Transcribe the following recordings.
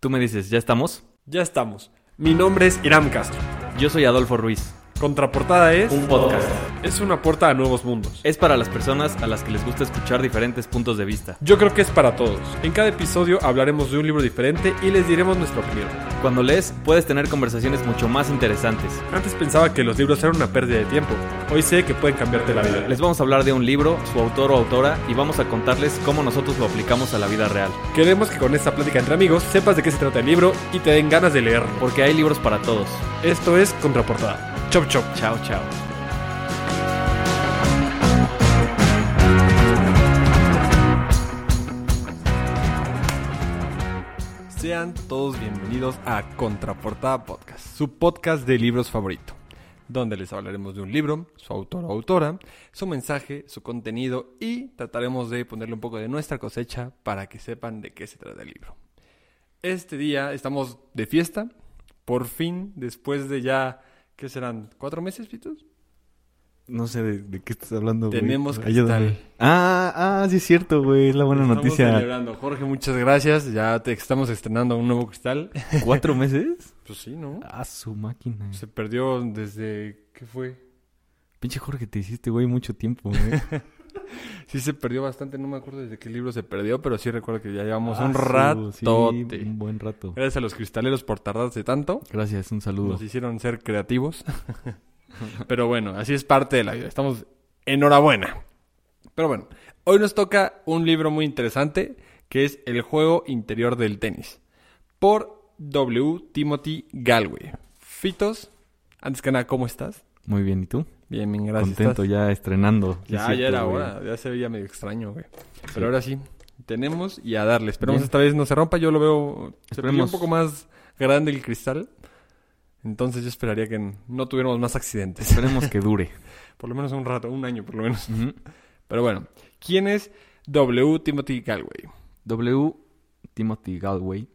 Tú me dices, ¿ya estamos? Ya estamos. Mi nombre es Iram Castro. Yo soy Adolfo Ruiz. Contraportada es Un podcast. Es una puerta a nuevos mundos. Es para las personas a las que les gusta escuchar diferentes puntos de vista. Yo creo que es para todos. En cada episodio hablaremos de un libro diferente y les diremos nuestra opinión. Cuando lees, puedes tener conversaciones mucho más interesantes. Antes pensaba que los libros eran una pérdida de tiempo. Hoy sé que pueden cambiarte la vida. Les vamos a hablar de un libro, su autor o autora, y vamos a contarles cómo nosotros lo aplicamos a la vida real. Queremos que con esta plática entre amigos sepas de qué se trata el libro y te den ganas de leerlo. Porque hay libros para todos. Esto es Contraportada. Chop chop. Chao, chao. Sean todos bienvenidos a Contraportada Podcast, su podcast de libros favorito, donde les hablaremos de un libro, su autor o autora, su mensaje, su contenido y trataremos de ponerle un poco de nuestra cosecha para que sepan de qué se trata el libro. Este día estamos de fiesta, por fin, después de ya, ¿qué serán? ¿Cuatro meses, Pitos? No sé de, de qué estás hablando, güey. Tenemos Ayúdame. cristal. Ah, ah, sí es cierto, güey. Es la buena Estamos noticia. celebrando. Jorge, muchas gracias. Ya te estamos estrenando un nuevo cristal. ¿Cuatro meses? Pues sí, ¿no? Ah, su máquina. Se perdió desde... ¿Qué fue? Pinche Jorge, te hiciste, güey, mucho tiempo, güey. Sí se perdió bastante, no me acuerdo desde qué libro se perdió, pero sí recuerdo que ya llevamos Ah, un sí, un buen rato. Gracias a los cristaleros por tardarse tanto. Gracias, un saludo. Nos hicieron ser creativos. pero bueno, así es parte de la vida. Estamos enhorabuena. Pero bueno, hoy nos toca un libro muy interesante que es El juego interior del tenis por W. Timothy Galway. Fitos, antes que nada, ¿cómo estás? Muy bien, ¿y tú? Bien, bien, gracias. Contento ¿Estás? ya estrenando. Sí, Ya, es ya era güey. hora, ya se veía medio extraño, güey. Pero Sí. ahora sí, tenemos y a darle. Esperemos Bien. esta vez no se rompa, yo lo veo, se un poco más grande el cristal. Entonces yo esperaría que no tuviéramos más accidentes. Esperemos que dure. Por lo menos un rato, un año por lo menos. Pero bueno, ¿quién es W. Timothy Galway? W. Timothy Galway,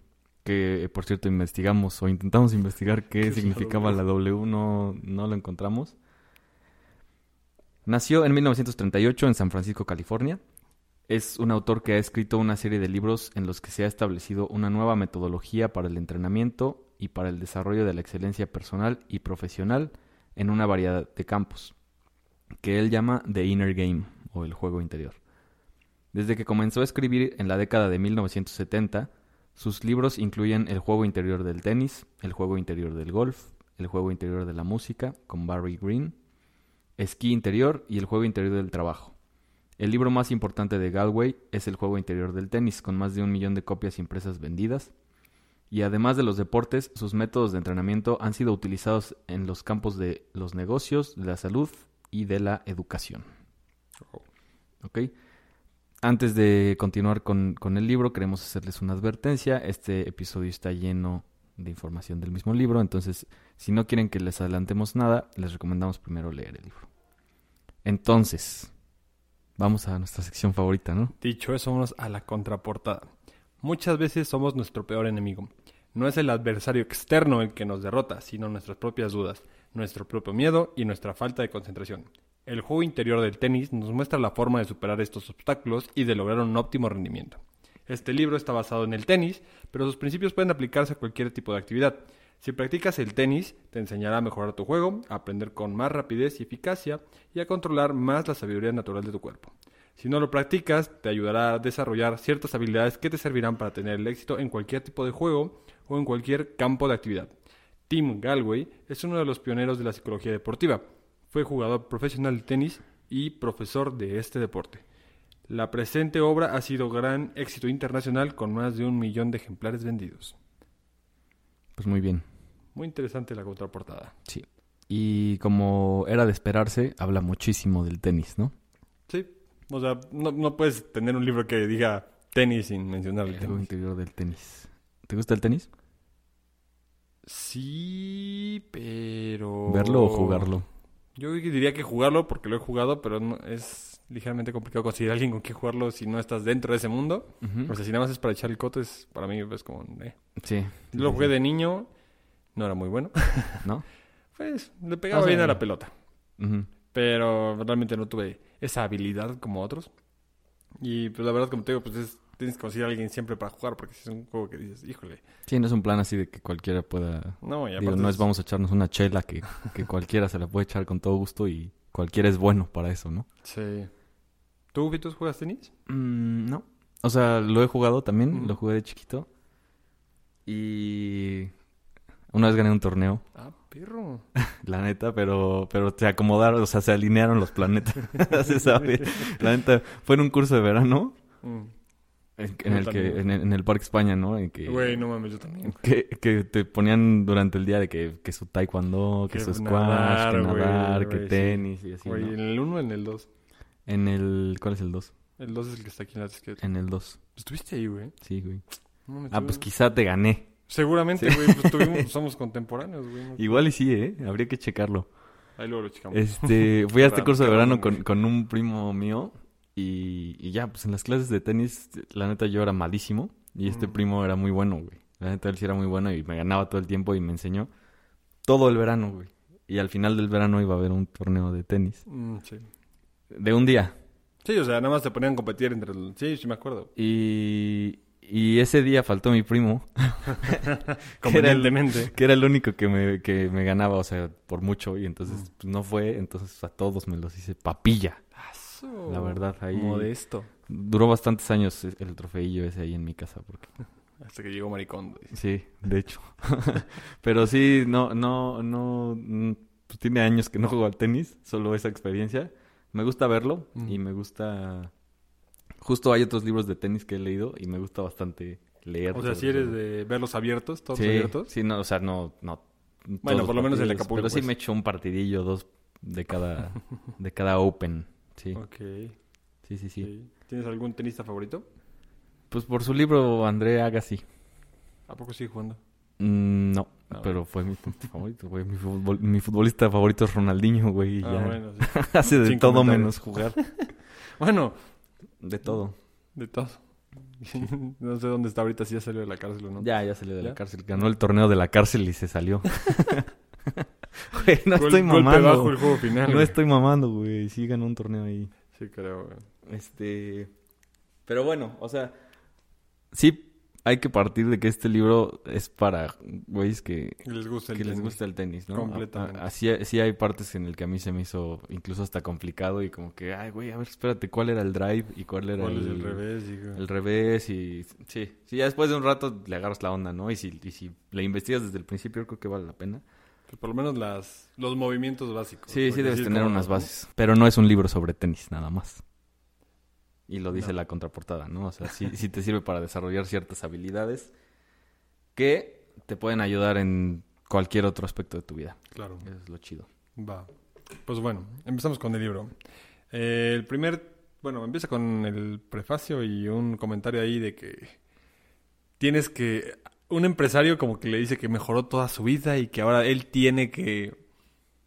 que por cierto investigamos o intentamos investigar qué, ¿Qué es la significaba W? la W, no, no lo encontramos. Nació en 1938 en San Francisco, California. Es un autor que ha escrito una serie de libros en los que se ha establecido una nueva metodología para el entrenamiento y para el desarrollo de la excelencia personal y profesional en una variedad de campos, que él llama The Inner Game o el juego interior. Desde que comenzó a escribir en la década de 1970, sus libros incluyen el juego interior del tenis, el juego interior del golf, el juego interior de la música con Barry Green, esquí interior y el juego interior del trabajo. El libro más importante de Galway es el juego interior del tenis, con más de un millón de copias impresas vendidas. Y además de los deportes, sus métodos de entrenamiento han sido utilizados en los campos de los negocios, de la salud y de la educación. ¿Ok? Antes de continuar con, con el libro, queremos hacerles una advertencia. Este episodio está lleno de información del mismo libro, entonces si no quieren que les adelantemos nada, les recomendamos primero leer el libro. Entonces, vamos a nuestra sección favorita, ¿no? Dicho eso, vámonos a la contraportada. Muchas veces somos nuestro peor enemigo. No es el adversario externo el que nos derrota, sino nuestras propias dudas, nuestro propio miedo y nuestra falta de concentración. El juego interior del tenis nos muestra la forma de superar estos obstáculos y de lograr un óptimo rendimiento. Este libro está basado en el tenis, pero sus principios pueden aplicarse a cualquier tipo de actividad. Si practicas el tenis, te enseñará a mejorar tu juego, a aprender con más rapidez y eficacia y a controlar más la sabiduría natural de tu cuerpo. Si no lo practicas, te ayudará a desarrollar ciertas habilidades que te servirán para tener el éxito en cualquier tipo de juego o en cualquier campo de actividad. Tim Galway es uno de los pioneros de la psicología deportiva. Fue jugador profesional de tenis y profesor de este deporte. La presente obra ha sido gran éxito internacional con más de un millón de ejemplares vendidos. Pues muy bien. Muy interesante la contraportada. Sí. Y como era de esperarse, habla muchísimo del tenis, ¿no? Sí, o sea, no, no puedes tener un libro que diga tenis sin mencionar el El tenis. interior del tenis. ¿Te gusta el tenis? Sí, pero... ¿Verlo o jugarlo? Yo diría que jugarlo porque lo he jugado, pero no, es ligeramente complicado conseguir a alguien con quien jugarlo si no estás dentro de ese mundo. O sea, si nada más es para echar el coto, es para mí es como... eh. Sí. Lo jugué de niño, no era muy bueno. ¿No? Pues le pegaba sea, bien a la pelota, pero realmente no tuve esa habilidad como otros. Y pues la verdad, como te digo, pues es tienes que conseguir a alguien siempre para jugar, porque si es un juego que dices, híjole. Sí, no es un plan así de que cualquiera pueda... No, y Digo, aparte no es es- vamos a echarnos una chela que, que cualquiera se la puede echar con todo gusto y cualquiera es bueno para eso, ¿no? Sí. ¿Tú, Vitus, juegas tenis? Mm, no. O sea, lo he jugado también, lo jugué de chiquito. Y una vez gané un torneo, Ah, perro. la neta, pero, pero se acomodaron, o sea, se alinearon los planetas, se sabe. La neta, fue en un curso de verano Mm. En, en el que, en, el- en el Parque España, ¿no? En que, Güey, no mames, yo también. que, que te ponían durante el día de que, que su taekwondo, que, Que su squash, nadar, que güey, nadar, que güey, sí. tenis y así, Güey, ¿no? ¿en el 1 o en el 2? En el... ¿Cuál es el 2? El 2 es el que está aquí en la disqueta. En el 2. Estuviste ahí, güey. Sí, güey. No Ah, pues quizá te gané. Seguramente, güey. Pues tuvimos- somos contemporáneos, güey. no- Igual y sí, ¿eh? Habría que checarlo. Ahí luego lo checamos. Este, fui a este curso de verano con, güey. con un primo mío y, y ya, pues en las clases de tenis, la neta yo era malísimo y este Mm. primo era muy bueno, güey. La neta él sí era muy bueno y me ganaba todo el tiempo y me enseñó todo el verano, güey. Y al final del verano iba a haber un torneo de tenis. Mm, sí. De un día. Sí, o sea, nada más te ponían a competir entre el... Sí, sí me acuerdo. Y, y ese día faltó mi primo, que era el, Convenientemente. que era el único que me, que me ganaba, o sea, por mucho. Y entonces pues, no fue, entonces a todos me los hice papilla. La verdad, ahí- Modesto. Duró bastantes años e- el trofeillo ese ahí en mi casa. Porque... Hasta que llegó Maricón. Sí, de hecho. Pero sí, no, no, no... mm, pues tiene años que no juego al tenis, solo esa experiencia. Me gusta verlo y me gusta... Justo hay otros libros de tenis que he leído y me gusta bastante leer. O sea, si eres de verlos abiertos, todos sí, abiertos. Sí, no, o sea, no... no Bueno, por lo menos el Acapulco, Pero sí pues. me echo un partidillo, dos de cada, de cada Open. Sí, Ok. sí, sí, sí. sí. ¿Tienes algún tenista favorito? Pues por su libro, André Agassi. ¿A poco sigue jugando? Mm, no, Ah, pero fue mi tenista favorito, güey. Mi, futbol- mi futbolista favorito es Ronaldinho, güey. Ah, ya bueno, sí. hace de Sin todo menos jugar. Bueno, De todo. de todo. no sé dónde está ahorita, si ya salió de la cárcel o no. Ya, ya salió de la cárcel. Ganó el torneo de la cárcel y se salió. Güey, no Gol- estoy mamando. bajo el juego final. No güey. estoy mamando, güey. Sí ganó un torneo ahí. Sí, creo, güey. Este. Pero bueno, o sea. Sí, hay que partir de que este libro es para güeyes que, les gusta el que les tenis. gusta el tenis, ¿no? Completamente. Así, sí hay partes en el que a mí se me hizo incluso hasta complicado y como que, ay, güey, a ver, espérate, ¿cuál era el drive y cuál era ¿Cuál el, es el revés? Digo. el revés? Y sí, sí, ya después de un rato le agarras la onda, ¿no? Y si, y si le investigas desde el principio, creo que vale la pena. Pues por lo menos las, los movimientos básicos. Sí, sí debes es tener unas bases. Pero no es un libro sobre tenis, nada más. Y lo dice No. la contraportada, ¿no? O sea, sí, sí te sirve para desarrollar ciertas habilidades que te pueden ayudar en cualquier otro aspecto de tu vida. Claro. Eso es lo chido. Va. Pues bueno, empezamos con el libro. Eh, el primer, bueno, empieza con el prefacio y un comentario ahí de que tienes que, un empresario como que le dice que mejoró toda su vida y que ahora él tiene que,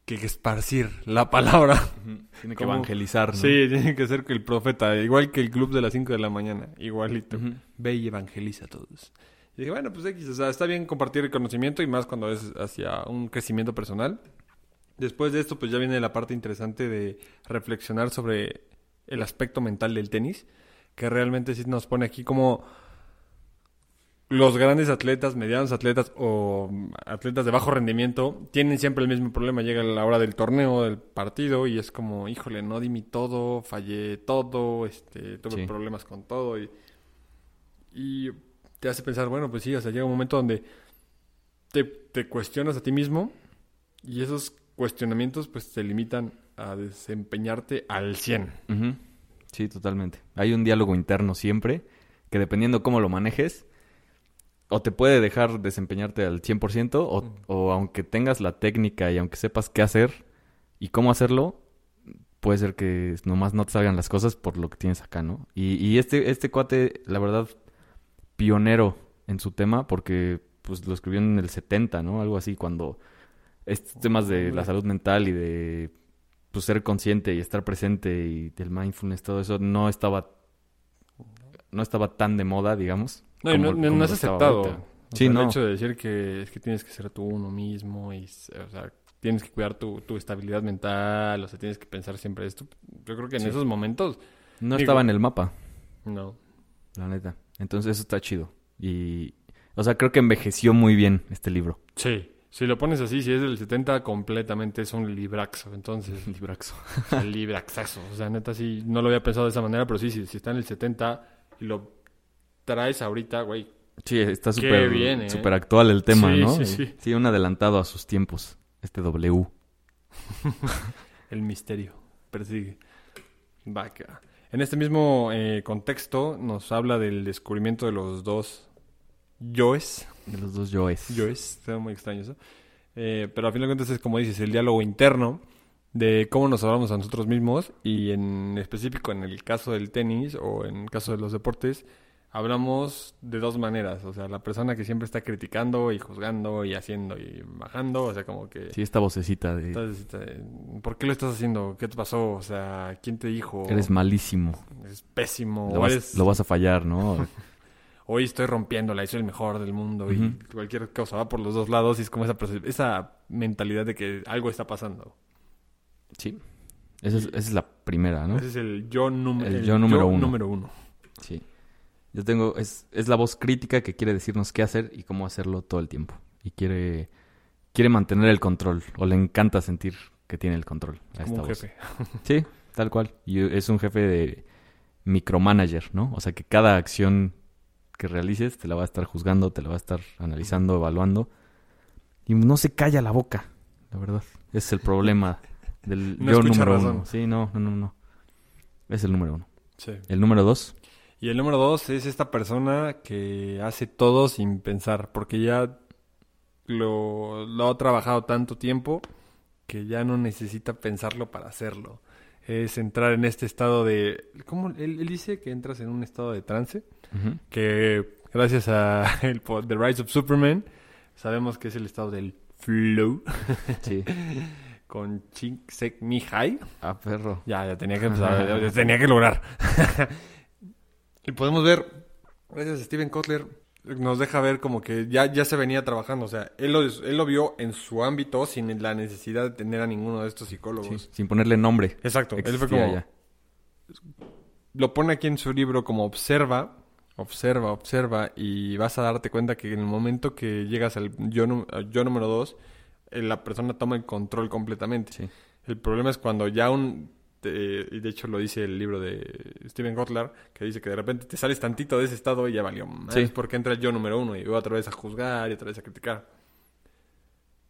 que esparcir la palabra. Tiene que Como- evangelizar, ¿no? Sí, tiene que ser que el profeta, igual que el club de las 5 de la mañana, igualito. Ve y evangeliza a todos. Y dije, bueno, pues X, o sea, está bien compartir el conocimiento y más cuando es hacia un crecimiento personal. Después de esto, pues ya viene la parte interesante de reflexionar sobre el aspecto mental del tenis, que realmente sí nos pone aquí como los grandes atletas, medianos atletas o atletas de bajo rendimiento tienen siempre el mismo problema. Llega la hora del torneo, del partido y es como, híjole, no di mi todo, fallé todo, este, tuve Sí. problemas con todo y, y te hace pensar, bueno, pues sí, o sea, llega un momento donde te, te cuestionas a ti mismo y esos cuestionamientos pues te limitan a desempeñarte al 100. Ujú. Sí, totalmente. Hay un diálogo interno siempre que dependiendo cómo lo manejes, o te puede dejar desempeñarte al 100%, o, Mm. o aunque tengas la técnica y aunque sepas qué hacer y cómo hacerlo, puede ser que nomás no te salgan las cosas por lo que tienes acá, ¿no? Y, y este, este cuate, la verdad, pionero en su tema, porque pues lo escribió en el 70, ¿no? Algo así, cuando estos temas de la salud mental y de pues, ser consciente y estar presente y del mindfulness, todo eso no estaba no estaba tan de moda, digamos. No, y no, como- no- no es aceptado. ahorita. O Sí, sea, no. El hecho de decir que es que tienes que ser tú uno mismo y, o sea, tienes que cuidar tu, tu estabilidad mental, o sea, tienes que pensar siempre esto. Yo creo que en Sí. esos momentos, No Digo- estaba en el mapa. no. la neta. Entonces eso está chido. Y, o sea, creo que envejeció muy bien este libro. Sí. Si lo pones así, si es del 70, completamente es un libraxo. Entonces, Libraxo. libraxazo. O sea, neta, sí, no lo había pensado de esa manera, pero sí, si, si está en el 70 y lo traes ahorita, güey. Sí, está súper ¿eh? súper actual el tema, Sí, ¿no? sí, sí. Sí, un adelantado a sus tiempos. Este W. El misterio persigue. Va, que va. En este mismo eh, contexto nos habla del descubrimiento de los dos yoes. De los dos yoes. Yoes, está muy extraño eso. Eh, pero al final de cuentas es como dices, el diálogo interno de cómo nos hablamos a nosotros mismos y en específico en el caso del tenis o en el caso de los deportes, hablamos de dos maneras. O sea, la persona que siempre está criticando y juzgando y haciendo y bajando, o sea, como que... Sí, esta vocecita de... Entonces, este, ¿por qué lo estás haciendo? ¿Qué te pasó? O sea, ¿quién te dijo? Eres malísimo. Es pésimo. Lo o vas, eres- lo vas a fallar, ¿no? Hoy estoy rompiéndola y soy el mejor del mundo y cualquier cosa va por los dos lados y es como esa, esa mentalidad de que algo está pasando. sí. Esa es, esa es la primera, ¿no? Ese es el yo, número El yo número uno. número uno. Sí. Yo tengo... Es, es la voz crítica que quiere decirnos qué hacer y cómo hacerlo todo el tiempo. Y quiere... Quiere mantener el control. O le encanta sentir que tiene el control. A Como esta un voz. jefe. Sí, tal cual. Y es un jefe de micromanager, ¿no? O sea que cada acción que realices te la va a estar juzgando, te la va a estar analizando, evaluando. Y no se calla la boca, la verdad. Ese es el problema del No yo número razón. uno. Sí, no, no, no, no. Es el número uno. Sí. El número dos, Y el número dos es esta persona que hace todo sin pensar, porque ya lo, lo ha trabajado tanto tiempo que ya no necesita pensarlo para hacerlo. Es entrar en este estado de... ¿Cómo? Él, él dice que entras en un estado de trance, que gracias a el, The Rise of Superman sabemos que es el estado del flow sí. con Chink Sek Mihai. Ah, perro. Ya, ya tenía que empezar, ya tenía que lograr. Y podemos ver, gracias a Steven Kotler, nos deja ver como que ya, ya se venía trabajando. O sea, él lo, él lo vio en su ámbito sin la necesidad de tener a ninguno de estos psicólogos. Sí, Sin ponerle nombre. Exacto. Él fue Existía como, ya. lo pone aquí en su libro como observa, observa, observa y vas a darte cuenta que en el momento que llegas al yo, al yo número dos, eh, la persona toma el control completamente. Sí. El problema es cuando ya un... y de hecho lo dice el libro de Steven Kotler, que dice que de repente te sales tantito de ese estado y ya valió. Sí. porque entra el yo número uno y va otra vez a juzgar y otra vez a criticar.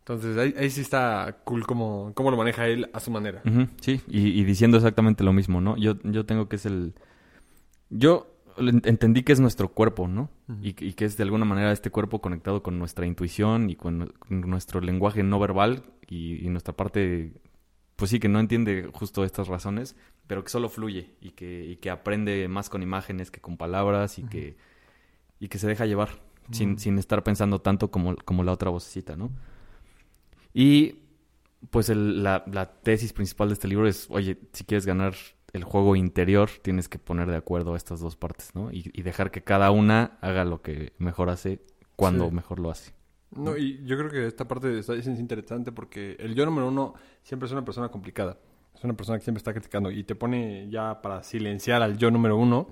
Entonces ahí, ahí sí está cool cómo, cómo lo maneja él a su manera. Sí, y, y diciendo exactamente lo mismo, ¿no? Yo, yo tengo que es el... Yo entendí que es nuestro cuerpo, ¿no? Y, que- y que es de alguna manera este cuerpo conectado con nuestra intuición y con, nu- con nuestro lenguaje no verbal y, y nuestra parte, pues sí, que no entiende justo estas razones, pero que solo fluye y que, y que aprende más con imágenes que con palabras y, que, y que se deja llevar sin, Ujú. sin estar pensando tanto como, como la otra vocecita, ¿no? Y pues el- la, la tesis principal de este libro es, oye, si quieres ganar el juego interior, tienes que poner de acuerdo a estas dos partes, ¿no? Y, y dejar que cada una haga lo que mejor hace cuando Sí. mejor lo hace. No, y yo creo que esta parte está- es interesante porque el yo número uno siempre es una persona complicada. Es una persona que siempre está criticando y te pone ya para silenciar al yo número uno.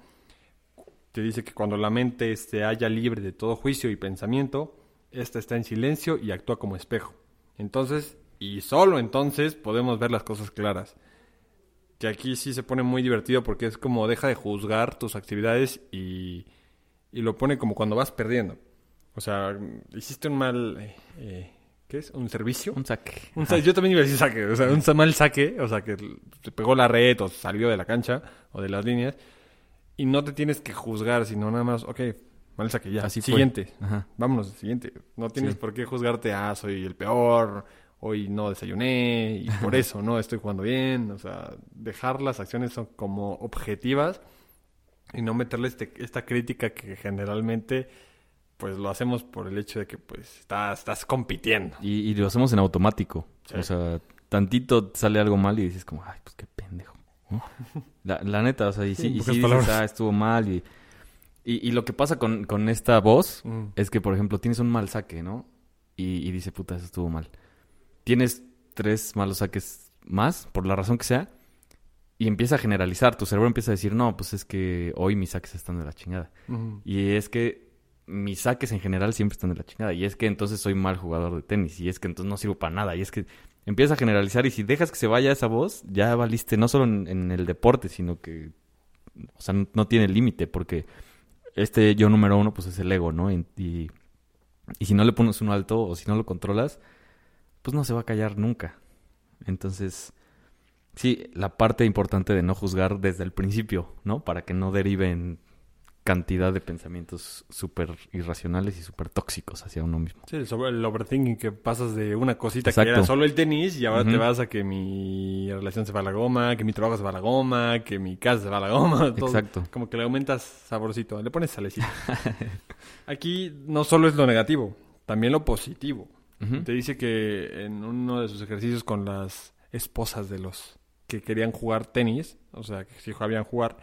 Te dice que cuando la mente se halla libre de todo juicio y pensamiento, esta está en silencio y actúa como espejo. Entonces, y solo entonces podemos ver las cosas claras. Que aquí sí se pone muy divertido porque es como deja de juzgar tus actividades y, y lo pone como cuando vas perdiendo. O sea, hiciste un mal... eh, eh, ¿Qué es? ¿Un servicio? Un saque. Un sa- yo también iba a decir saque, o sea, un mal saque, o sea, que te pegó la red o salió de la cancha o de las líneas y no te tienes que juzgar, sino nada más, ok, mal saque, ya, Así fue. siguiente, Ajá. vámonos, siguiente. No tienes Sí. por qué juzgarte, ah, soy el peor, hoy no desayuné y por eso no estoy jugando bien, o sea, dejar las acciones son como objetivas y no meterle este, esta crítica que generalmente pues lo hacemos por el hecho de que pues estás, estás compitiendo. Y, y lo hacemos en automático. Sí. O sea, tantito sale algo mal y dices como, ay, pues qué pendejo. ¿no? La, la neta, o sea, y sí, y sí dices, ah, estuvo mal. Y, y, y lo que pasa con, con esta voz Mm. es que, por ejemplo, tienes un mal saque, ¿no? Y, y dice, puta, eso estuvo mal. Tienes tres malos saques más, por la razón que sea, y empieza a generalizar. Tu cerebro empieza a decir, no, pues es que hoy mis saques están de la chingada. Y es que mis saques en general siempre están de la chingada. Y es que entonces soy mal jugador de tenis. Y es que entonces no sirvo para nada. Y es que empieza a generalizar. Y si dejas que se vaya esa voz, ya valiste no solo en, en el deporte, sino que, o sea, no, tiene límite. Porque este yo número uno, pues es el ego, ¿no? Y, y, si no le pones un alto o si no lo controlas, pues no se va a callar nunca. Entonces, sí, la parte importante de no juzgar desde el principio, ¿no? Para que no deriven cantidad de pensamientos súper irracionales y súper tóxicos hacia uno mismo. Sí, el, sobre- el overthinking que pasas de una cosita que era solo el tenis y ahora te vas a que mi relación se va a la goma, que mi trabajo se va a la goma, que mi casa se va a la goma. todo. Exacto. Como que le aumentas saborcito, le pones salecito. Aquí no solo es lo negativo, también lo positivo. Te dice que en uno de sus ejercicios con las esposas de los que querían jugar tenis, o sea, que si sabían jugar,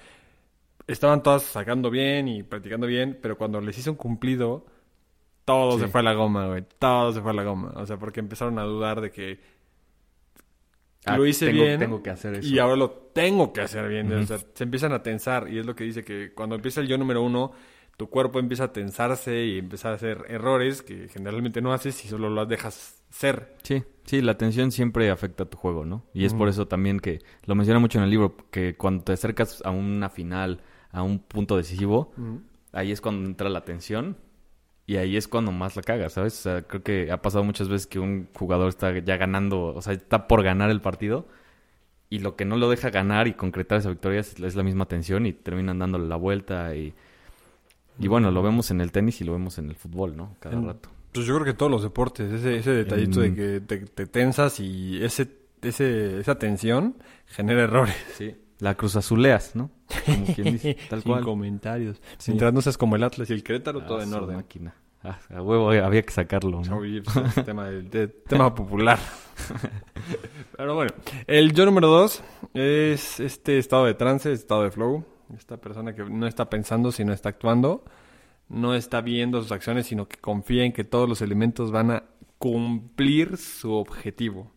estaban todas sacando bien y practicando bien, pero cuando les hizo un cumplido, todo Sí. se fue a la goma, güey. Todo se fue a la goma. O sea, porque empezaron a dudar de que Ah, lo hice tengo- bien Tengo que hacer eso. y ahora lo tengo que hacer bien. O sea, se empiezan a tensar y es lo que dice que cuando empieza el yo número uno, tu cuerpo empieza a tensarse y empezar a hacer errores que generalmente no haces si solo los dejas ser. Sí, sí, la tensión siempre afecta a tu juego, ¿no? Y es por eso también que lo menciona mucho en el libro, que cuando te acercas a una final, a un punto decisivo, ahí es cuando entra la tensión y ahí es cuando más la cagas, ¿sabes? O sea, creo que ha pasado muchas veces que un jugador está ya ganando, o sea, está por ganar el partido y lo que no lo deja ganar y concretar esa victoria es, es la misma tensión y terminan dándole la vuelta y... Y bueno, lo vemos en el tenis y lo vemos en el fútbol, ¿no? Cada En- rato. Pues yo creo que todos los deportes, ese, ese detallito En- de que te, te tensas y ese, ese, esa tensión genera errores. Sí. La cruz azuleas, ¿no? Como quien dice, tal Sin cual. comentarios. Sí. Mientras no seas como el Atlas y el Querétaro, todo Ah, en su orden. máquina. Ah, a huevo había que sacarlo, ¿no? Oye, pues, tema popular. Pero bueno, el yo número dos es este estado de trance, estado de flow. Esta persona que no está pensando, sino está actuando. No está viendo sus acciones, sino que confía en que todos los elementos van a cumplir su objetivo.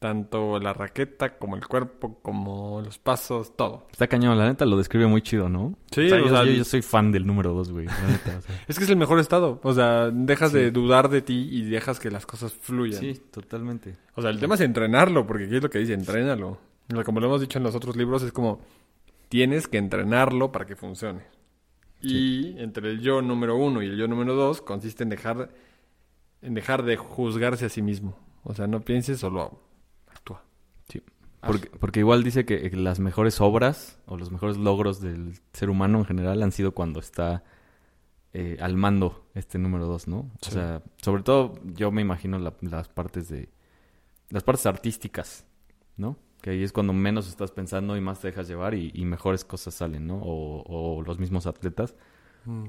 Tanto la raqueta, como el cuerpo, como los pasos, todo. Está cañón, la neta lo describe muy chido, ¿no? Sí, O sea, o yo, sea, yo- yo soy fan del número dos, güey. La neta, o sea. Es que es el mejor estado. O sea, dejas Sí. de dudar de ti y dejas que las cosas fluyan. sí, totalmente. O sea, el tema es entrenarlo, porque aquí es lo que dice, entrénalo. O sea, como lo hemos dicho en los otros libros, es como tienes que entrenarlo para que funcione. Y entre el yo número uno y el yo número dos consiste en dejar, en dejar de juzgarse a sí mismo. O sea, no pienses, solo. Porque, porque igual dice que las mejores obras o los mejores logros del ser humano en general han sido cuando está eh, al mando este número dos, ¿no? Sí. O sea, sobre todo yo me imagino la- las partes de... Las partes artísticas, ¿no? Que ahí es cuando menos estás pensando y más te dejas llevar y, y mejores cosas salen, ¿no? O, o los mismos atletas.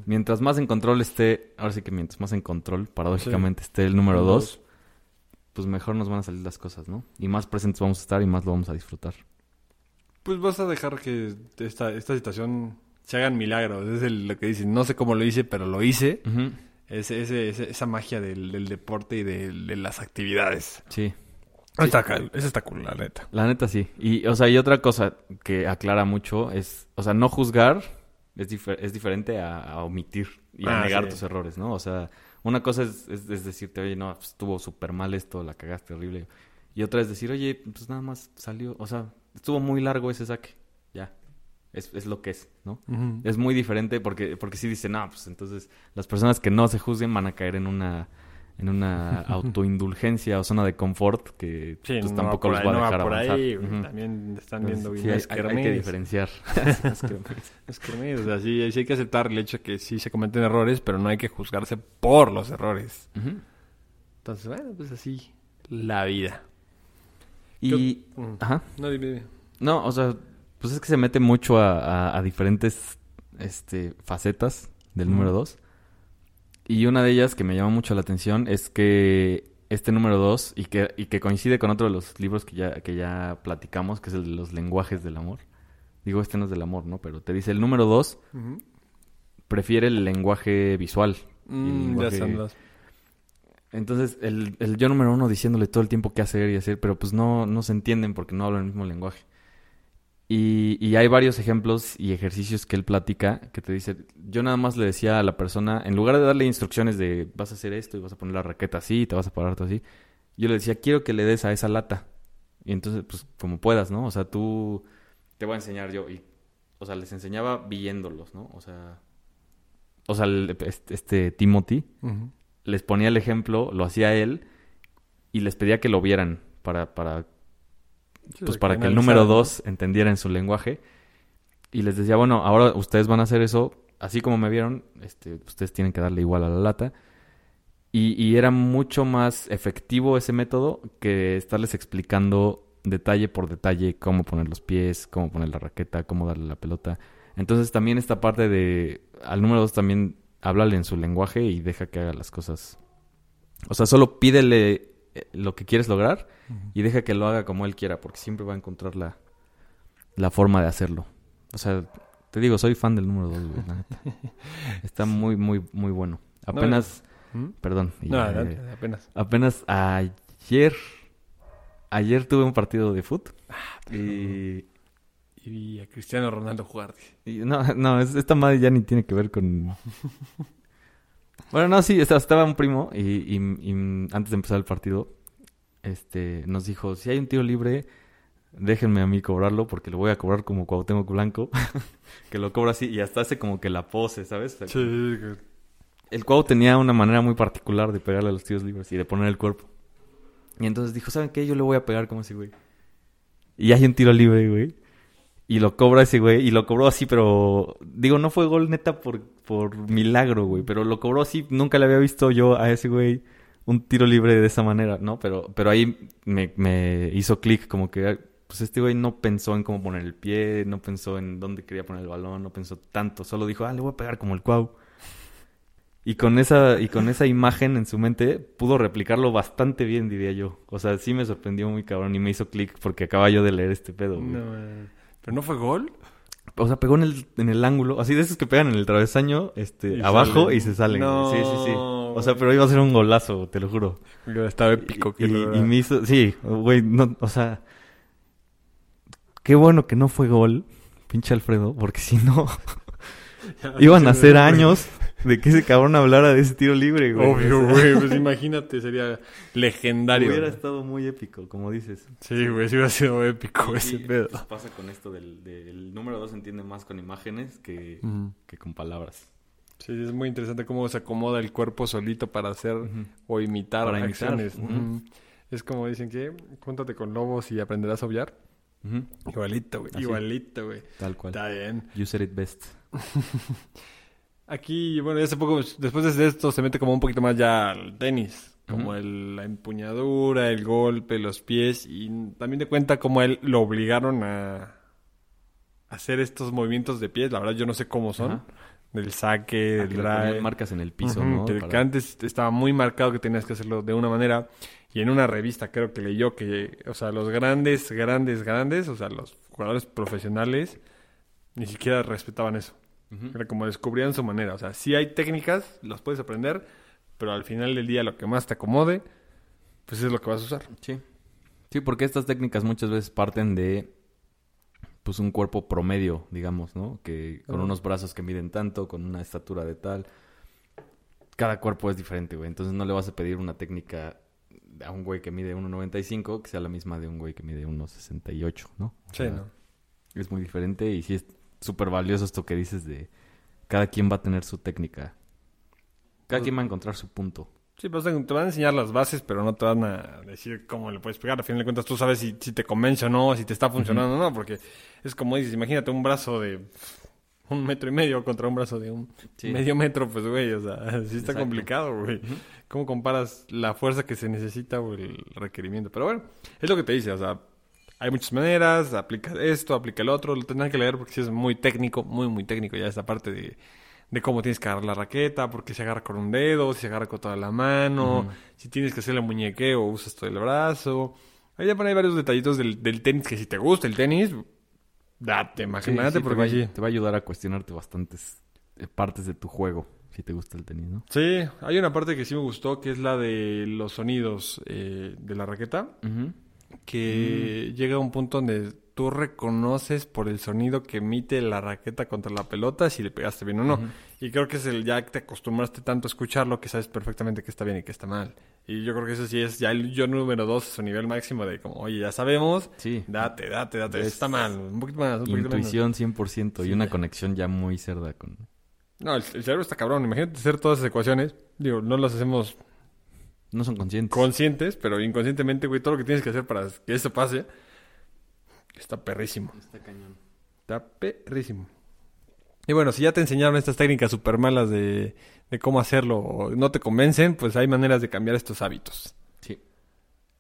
Mientras más en control esté, ahora sí que mientras más en control, paradójicamente, esté el número dos, pues mejor nos van a salir las cosas, ¿no? Y más presentes vamos a estar y más lo vamos a disfrutar. Pues vas a dejar que esta, esta situación se hagan milagros. Es el- lo que dicen. No sé cómo lo hice, pero lo hice. Ese, ese- ese- esa magia del, del deporte y de, de las actividades. Sí, Está, cal- esa está cool, la neta. la neta sí. Y, o sea, y otra cosa que aclara mucho es, o sea, no juzgar es, difer- es diferente a, a omitir y a Ah, negar sí. tus errores, ¿no? O sea, una cosa es, es- es decirte, oye, no, pues, estuvo súper mal esto, la cagaste horrible. Y otra es decir, oye, pues nada más salió, o sea, estuvo muy largo ese saque. Ya, es, es lo que es, ¿no? Es muy diferente porque, porque sí dicen, no, pues entonces las personas que no se juzguen van a caer en una, en una autoindulgencia o zona de confort que Sí, pues, no tampoco los va a no dejar va por avanzar. ahí. También están viendo sí, bien. hay, es hay- hay que diferenciar. Es kermés. Es kermés, o sea, sí, sí hay que aceptar el hecho que sí se cometen errores, pero no hay que juzgarse por los errores. Entonces, bueno, pues así, la vida. Y, Mm. ajá. No, dime, dime. No, o sea, pues es que se mete mucho a, a- a diferentes este, facetas del número 2. Y una de ellas que me llama mucho la atención es que este número 2, y que, y que coincide con otro de los libros que ya, que ya platicamos, que es el de los lenguajes del amor. Digo, este no es del amor, ¿no? Pero te dice, el número 2 prefiere el lenguaje visual. el Mm, ya lenguaje- las... Entonces, el, el yo número uno diciéndole todo el tiempo qué hacer y hacer, pero pues no, no se entienden porque no hablan el mismo lenguaje. Y, y hay varios ejemplos y ejercicios que él platica que te dice, yo nada más le decía a la persona, en lugar de darle instrucciones de vas a hacer esto y vas a poner la raqueta así y te vas a parar tú así, yo le decía, quiero que le des a esa lata. Y entonces, pues como puedas, ¿no? O sea, tú te voy a enseñar yo. Y, o sea, les enseñaba viéndolos, ¿no? O sea, o sea, el- este, este Timothy les ponía el ejemplo, lo hacía él y les pedía que lo vieran para, para pues para que el número dos entendiera en su lenguaje. Y les decía, bueno, ahora ustedes van a hacer eso, así como me vieron, este, ustedes tienen que darle igual a la lata. Y, y era mucho más efectivo ese método que estarles explicando detalle por detalle cómo poner los pies, cómo poner la raqueta, cómo darle la pelota. Entonces también esta parte de, al número dos también háblale en su lenguaje y deja que haga las cosas. O sea, solo pídele lo que quieres lograr y deja que lo haga como él quiera, porque siempre va a encontrar la, la forma de hacerlo. O sea, te digo, soy fan del número 2, güey. Está muy, muy, muy bueno. Apenas, ¿Mm? perdón, No, eh, adelante, apenas. apenas ayer, ayer tuve un partido de fútbol. y, Y a Cristiano Ronaldo jugar. y no, no, es- esta madre ya ni tiene que ver con... Bueno, no, sí, estaba, un primo y, y- y antes de empezar el partido, este, nos dijo, si hay un tiro libre, déjenme a mí cobrarlo porque lo voy a cobrar como Cuauhtémoc Blanco, que lo cobra así y hasta hace como que la pose, ¿sabes? O sea, El Cuau tenía una manera muy particular de pegarle a los tiros libres y de poner el cuerpo. Y entonces dijo, ¿saben qué? Yo le voy a pegar como ese güey. Y hay un tiro libre, güey. Y lo cobra ese güey. Y lo cobró así, pero... Digo, no fue gol neta por, por milagro, güey. Pero lo cobró así. Nunca le había visto yo a ese güey un tiro libre de esa manera, ¿no? Pero, pero ahí me, me hizo clic como que... Pues este güey no pensó en cómo poner el pie. No pensó en dónde quería poner el balón. No pensó tanto. Solo dijo, ah, le voy a pegar como el Cuau. Y con esa, y con esa imagen en su mente pudo replicarlo bastante bien, diría yo. O sea, sí me sorprendió muy cabrón y me hizo clic porque acaba yo de leer este pedo. güey. No, ¿Pero no fue gol? O sea, pegó en el, en el ángulo, así de esos que pegan en el travesaño, este, Y abajo y se salen. No, Sí, sí, sí. O sea, pero iba a ser un golazo, te lo juro. Yo Estaba épico. Y, que y- lo- y me hizo, sí, güey, no, o sea, qué bueno que no fue gol, pinche Alfredo, porque si no, iban a ser años de que ese cabrón hablara de ese tiro libre, güey. Obvio, güey. Pues imagínate, sería legendario. Hubiera güey. estado muy épico, como dices. Sí, güey, sí hubiera sido épico ese Sí, pedo. pues pasa con esto del, del número dos se entiende más con imágenes que, Ujú. que con palabras. Sí, es muy interesante cómo se acomoda el cuerpo solito para hacer Ujú. o imitar Para imitar, acciones. ujú. Ujú. Es como dicen que júntate con lobos y aprenderás a obviar. Igualito, güey. Igualito, güey. Tal cual. Está bien. You said it best. Aquí, bueno, ya hace poco, después de esto se mete como un poquito más ya al tenis. Como el- la empuñadura, el golpe, los pies. Y también te cuenta cómo él lo obligaron a hacer estos movimientos de pies. La verdad yo no sé cómo son. Del saque, Ah, del drive. marcas en el piso, ¿no? que, Para- que antes estaba muy marcado que tenías que hacerlo de una manera. Y en una revista creo que leyó que, o sea, los grandes, grandes, grandes, o sea, los jugadores profesionales, ni siquiera respetaban eso. Ujú. Era como descubrían su manera. O sea, sí hay técnicas, los puedes aprender, pero al final del día lo que más te acomode, pues es lo que vas a usar. Sí. Sí, porque estas técnicas muchas veces parten de pues un cuerpo promedio, digamos, ¿no? Que con unos brazos que miden tanto, con una estatura de tal. Cada cuerpo es diferente, güey. Entonces no le vas a pedir una técnica a un güey que mide 1.95 que sea la misma de un güey que mide 1.68, ¿no? O Sí, sea, ¿no? Es muy diferente y sí es súper valioso esto que dices de cada quien va a tener su técnica. Cada Pues- quien va a encontrar su punto. Sí, pues te van a enseñar las bases, pero no te van a decir cómo le puedes pegar. Al final de cuentas, tú sabes si, si te convence o no, si te está funcionando o no, porque es como dices, imagínate un brazo de un metro y medio contra un brazo de un Sí. medio metro, pues güey, o sea, sí está Exacto. complicado, güey. ¿Cómo comparas la fuerza que se necesita o el requerimiento? Pero bueno, es lo que te dice, o sea, hay muchas maneras, aplica esto, aplica el otro, lo tendrán que leer porque sí es muy técnico, muy, muy técnico ya esta parte de, de cómo tienes que agarrar la raqueta, porque se agarra con un dedo, si se agarra con toda la mano, si tienes que hacer el muñequeo, usas todo el brazo. Ahí ya ponen varios detallitos del, del tenis que si te gusta el tenis, date, imagínate, sí, porque va, a- sí. te va a ayudar a cuestionarte bastantes eh, partes de tu juego, si te gusta el tenis, ¿no? Sí, hay una parte que sí me gustó, que es la de los sonidos eh, de la raqueta, que llega a un punto donde tú reconoces por el sonido que emite la raqueta contra la pelota si le pegaste bien o no. Y creo que es el ya que te acostumbraste tanto a escucharlo que sabes perfectamente que está bien y que está mal. Y yo creo que eso sí es ya el yo número dos, su nivel máximo de como, oye, ya sabemos, Sí. date, date, date, Es está mal, un poquito más, un poquito menos. Intuición 100% y una conexión ya muy cerda con... No, el, el cerebro está cabrón. Imagínate hacer todas esas ecuaciones. Digo, no las hacemos No son conscientes. conscientes, pero inconscientemente, güey, todo lo que tienes que hacer para que eso pase está perrísimo. Está cañón. Está perrísimo. Y bueno, si ya te enseñaron estas técnicas súper malas de, de cómo hacerlo o no te convencen, pues hay maneras de cambiar estos hábitos. Sí.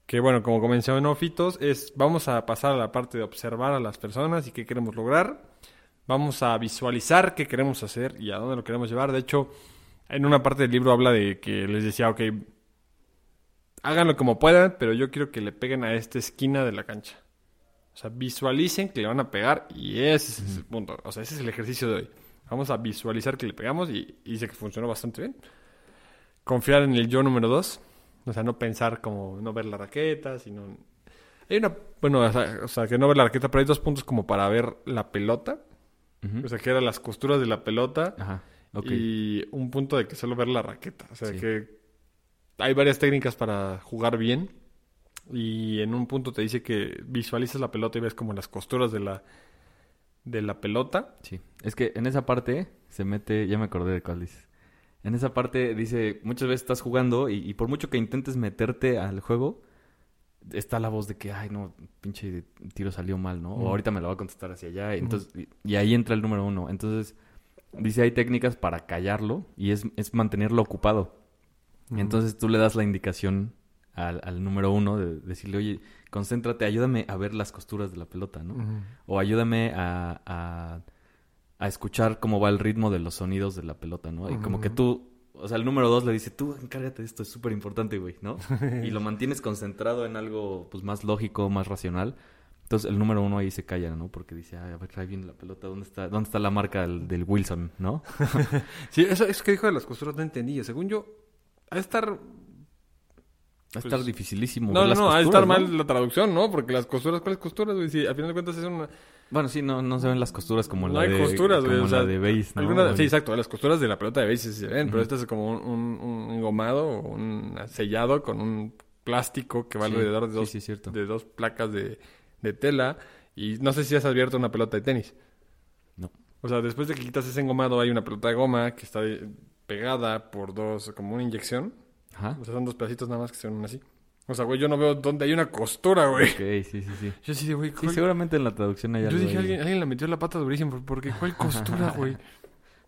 Que bueno, como mencionó Fitos, es vamos a pasar a la parte de observar a las personas y qué queremos lograr. Vamos a visualizar qué queremos hacer y a dónde lo queremos llevar. De hecho, en una parte del libro habla de que les decía, ok, háganlo como puedan, pero yo quiero que le peguen a esta esquina de la cancha. O sea, visualicen que le van a pegar y ese es el punto. O sea, ese es el ejercicio de hoy. Vamos a visualizar que le pegamos y, dice que funcionó bastante bien. Confiar en el yo número dos. O sea, no pensar como no ver la raqueta, sino... Hay una... Bueno, o sea, o sea, que no ver la raqueta, pero hay dos puntos como para ver la pelota. O sea, que eran las costuras de la pelota. Ajá. Y un punto de que solo ver la raqueta. O sea, Sí. que hay varias técnicas para jugar bien. Y en un punto te dice que visualizas la pelota y ves como las costuras de la, de la pelota. Sí. Es que en esa parte se mete... Ya me acordé de cuál dices. En esa parte dice... Muchas veces estás jugando y, y por mucho que intentes meterte al juego... Está la voz de que, ay, no, pinche tiro salió mal, ¿no? O ahorita me lo va a contestar hacia allá. y Entonces, y, y ahí entra el número uno. Entonces, dice, hay técnicas para callarlo y es, es mantenerlo ocupado. Y entonces tú le das la indicación al, al número uno de decirle, oye, concéntrate, ayúdame a ver las costuras de la pelota, ¿no? O ayúdame a, a, a escuchar cómo va el ritmo de los sonidos de la pelota, ¿no? Y como que tú, o sea, el número dos le dice, tú encárgate de esto, es súper importante, güey, ¿no? y lo mantienes concentrado en algo, pues, más lógico, más racional. Entonces el número uno ahí se calla, ¿no? Porque dice, Ay, a ver, ahí viene la pelota, ¿dónde está, dónde está la marca del, del Wilson, ¿no? Sí, eso, eso que dijo de las costuras no entendí. Según yo, ha de estar... Va a estar Pues, dificilísimo. No, no, no, ha de costuras, estar ¿no? mal la traducción, ¿no? Porque las costuras, ¿cuáles costuras, güey? Si al final de cuentas es una... Bueno, sí, no, no se ven las costuras como No la hay de... costuras, güey. como O sea, la de base, ¿no? alguna- sí, exacto. Las costuras de la pelota de base sí se ven, pero este es como un, un, un engomado o un sellado con un plástico que va Sí, alrededor de dos, sí, de dos placas de, de tela. Y no sé si has abierto una pelota de tenis. No. O sea, después de que quitas ese engomado, hay una pelota de goma que está pegada por dos, como una inyección. Ajá. O sea, son dos pedacitos nada más que se unen así. O sea, güey, yo no veo dónde hay una costura, güey. Ok, sí, sí, sí. Yo sí de, güey, Sí, ¿cuál- seguramente en la traducción hay Yo algo dije, ahí. alguien, alguien le metió la pata durísimo, porque ¿cuál costura, güey?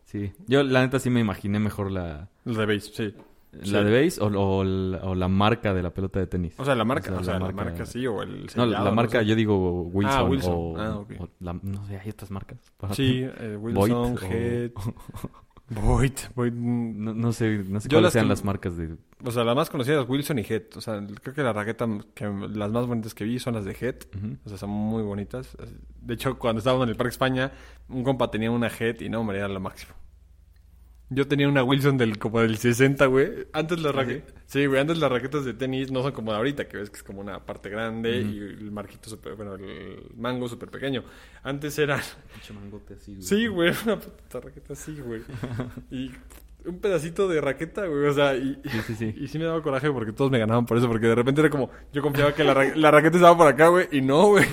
Sí. Yo, la neta, sí me imaginé mejor la, El de base, sí. la Sí. de base o, o la, o la marca de la pelota de tenis. O sea, la marca, O o sea, la la marca- marca, sí, o el no, sellado, la marca, sé. yo digo Wilson. Ah, Wilson. O, Ah, ok. o la- no sé, hay otras marcas. Sí, eh, Wilson, Head, Void, Void, No, no sé, no sé Yo cuáles las sean que- las marcas de... O sea, las más conocidas, Wilson y Head. O sea, creo que la raqueta, que las más bonitas que vi son las de Head. O sea, son muy bonitas. De hecho, cuando estábamos en el Parque España, un compa tenía una Head y no, hombre, era lo máximo. Yo tenía una Wilson del como del 60, güey. Antes las ¿Ah, raquetas... Sí, güey, antes las raquetas de tenis no son como de ahorita, que ves que es como una parte grande y el marquito súper... Bueno, el mango súper pequeño. Antes eran... Pinche mangote así, güey. Sí, güey, una puta raqueta así, güey. Y un pedacito de raqueta, güey, o sea, y... Sí, sí, sí. Y sí me daba coraje porque todos me ganaban por eso, porque de repente era como, yo confiaba que la, ra- la raqueta estaba por acá, güey, y no, güey.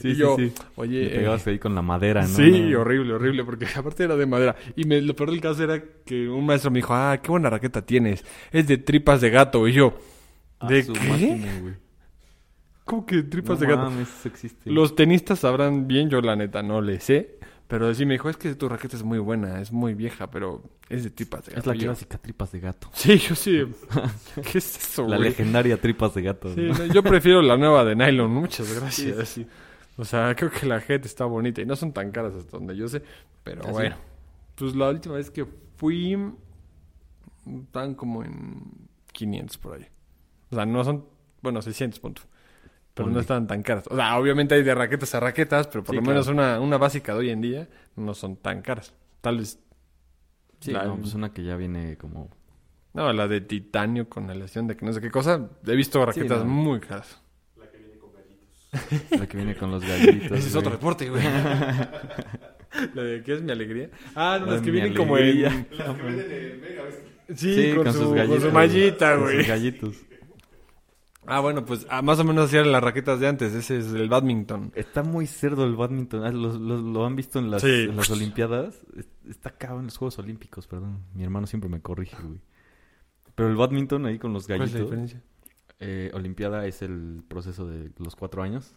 Sí, y yo, sí. oye, Le pegabas ahí con la madera, ¿no? sí, No. horrible, horrible, porque aparte era de madera. Y me, lo peor del caso era que un maestro me dijo, ah, qué buena raqueta tienes, es de tripas de gato. Y yo, ¿de qué? máquina, güey. ¿Cómo que tripas No de gato? mames, eso existe. Los tenistas sabrán bien, yo la neta no le sé. Pero sí me dijo, es que tu raqueta es muy buena, es muy vieja, pero es de tripas de gato. Es la clásica tripas de gato. Sí, yo sí. ¿Qué es eso, La güey? legendaria tripas de gato. Sí, yo prefiero la nueva de nylon, muchas gracias. sí. O sea, creo que la Head está bonita y no son tan caras hasta donde yo sé. Pero bueno, pues la última vez que fui, están como en 500 por ahí. O sea, no son, bueno, 600 puntos. Pero no están tan caras. O sea, obviamente hay de raquetas a raquetas, pero por Sí, lo claro. menos una, una básica de hoy en día no son tan caras. Tal vez. Sí, la- no, pues una que ya viene como... No, la de titanio con aleación de que no sé qué cosa. He visto raquetas no. muy caras. La que viene con los gallitos. Ese es otro deporte, güey. La de ¿qué es mi alegría? Ah, no, las que vienen como en... Las que venden en Mega. Sí, Sí, con, con, su, sus con gallitos. su mallita, Con güey. sus gallitos. Ah, bueno, pues ah, más o menos así eran las raquetas de antes. Ese es el badminton. Está muy cerdo el badminton. Ah, ¿Lo, lo- lo han visto en las, Sí. en las Olimpiadas? Es- Está acá en los Juegos Olímpicos, perdón. Mi hermano siempre me corrige, güey. Pero el badminton ahí con los ¿Cuál es gallitos. la diferencia? Eh, Olimpiada es el proceso de los cuatro años.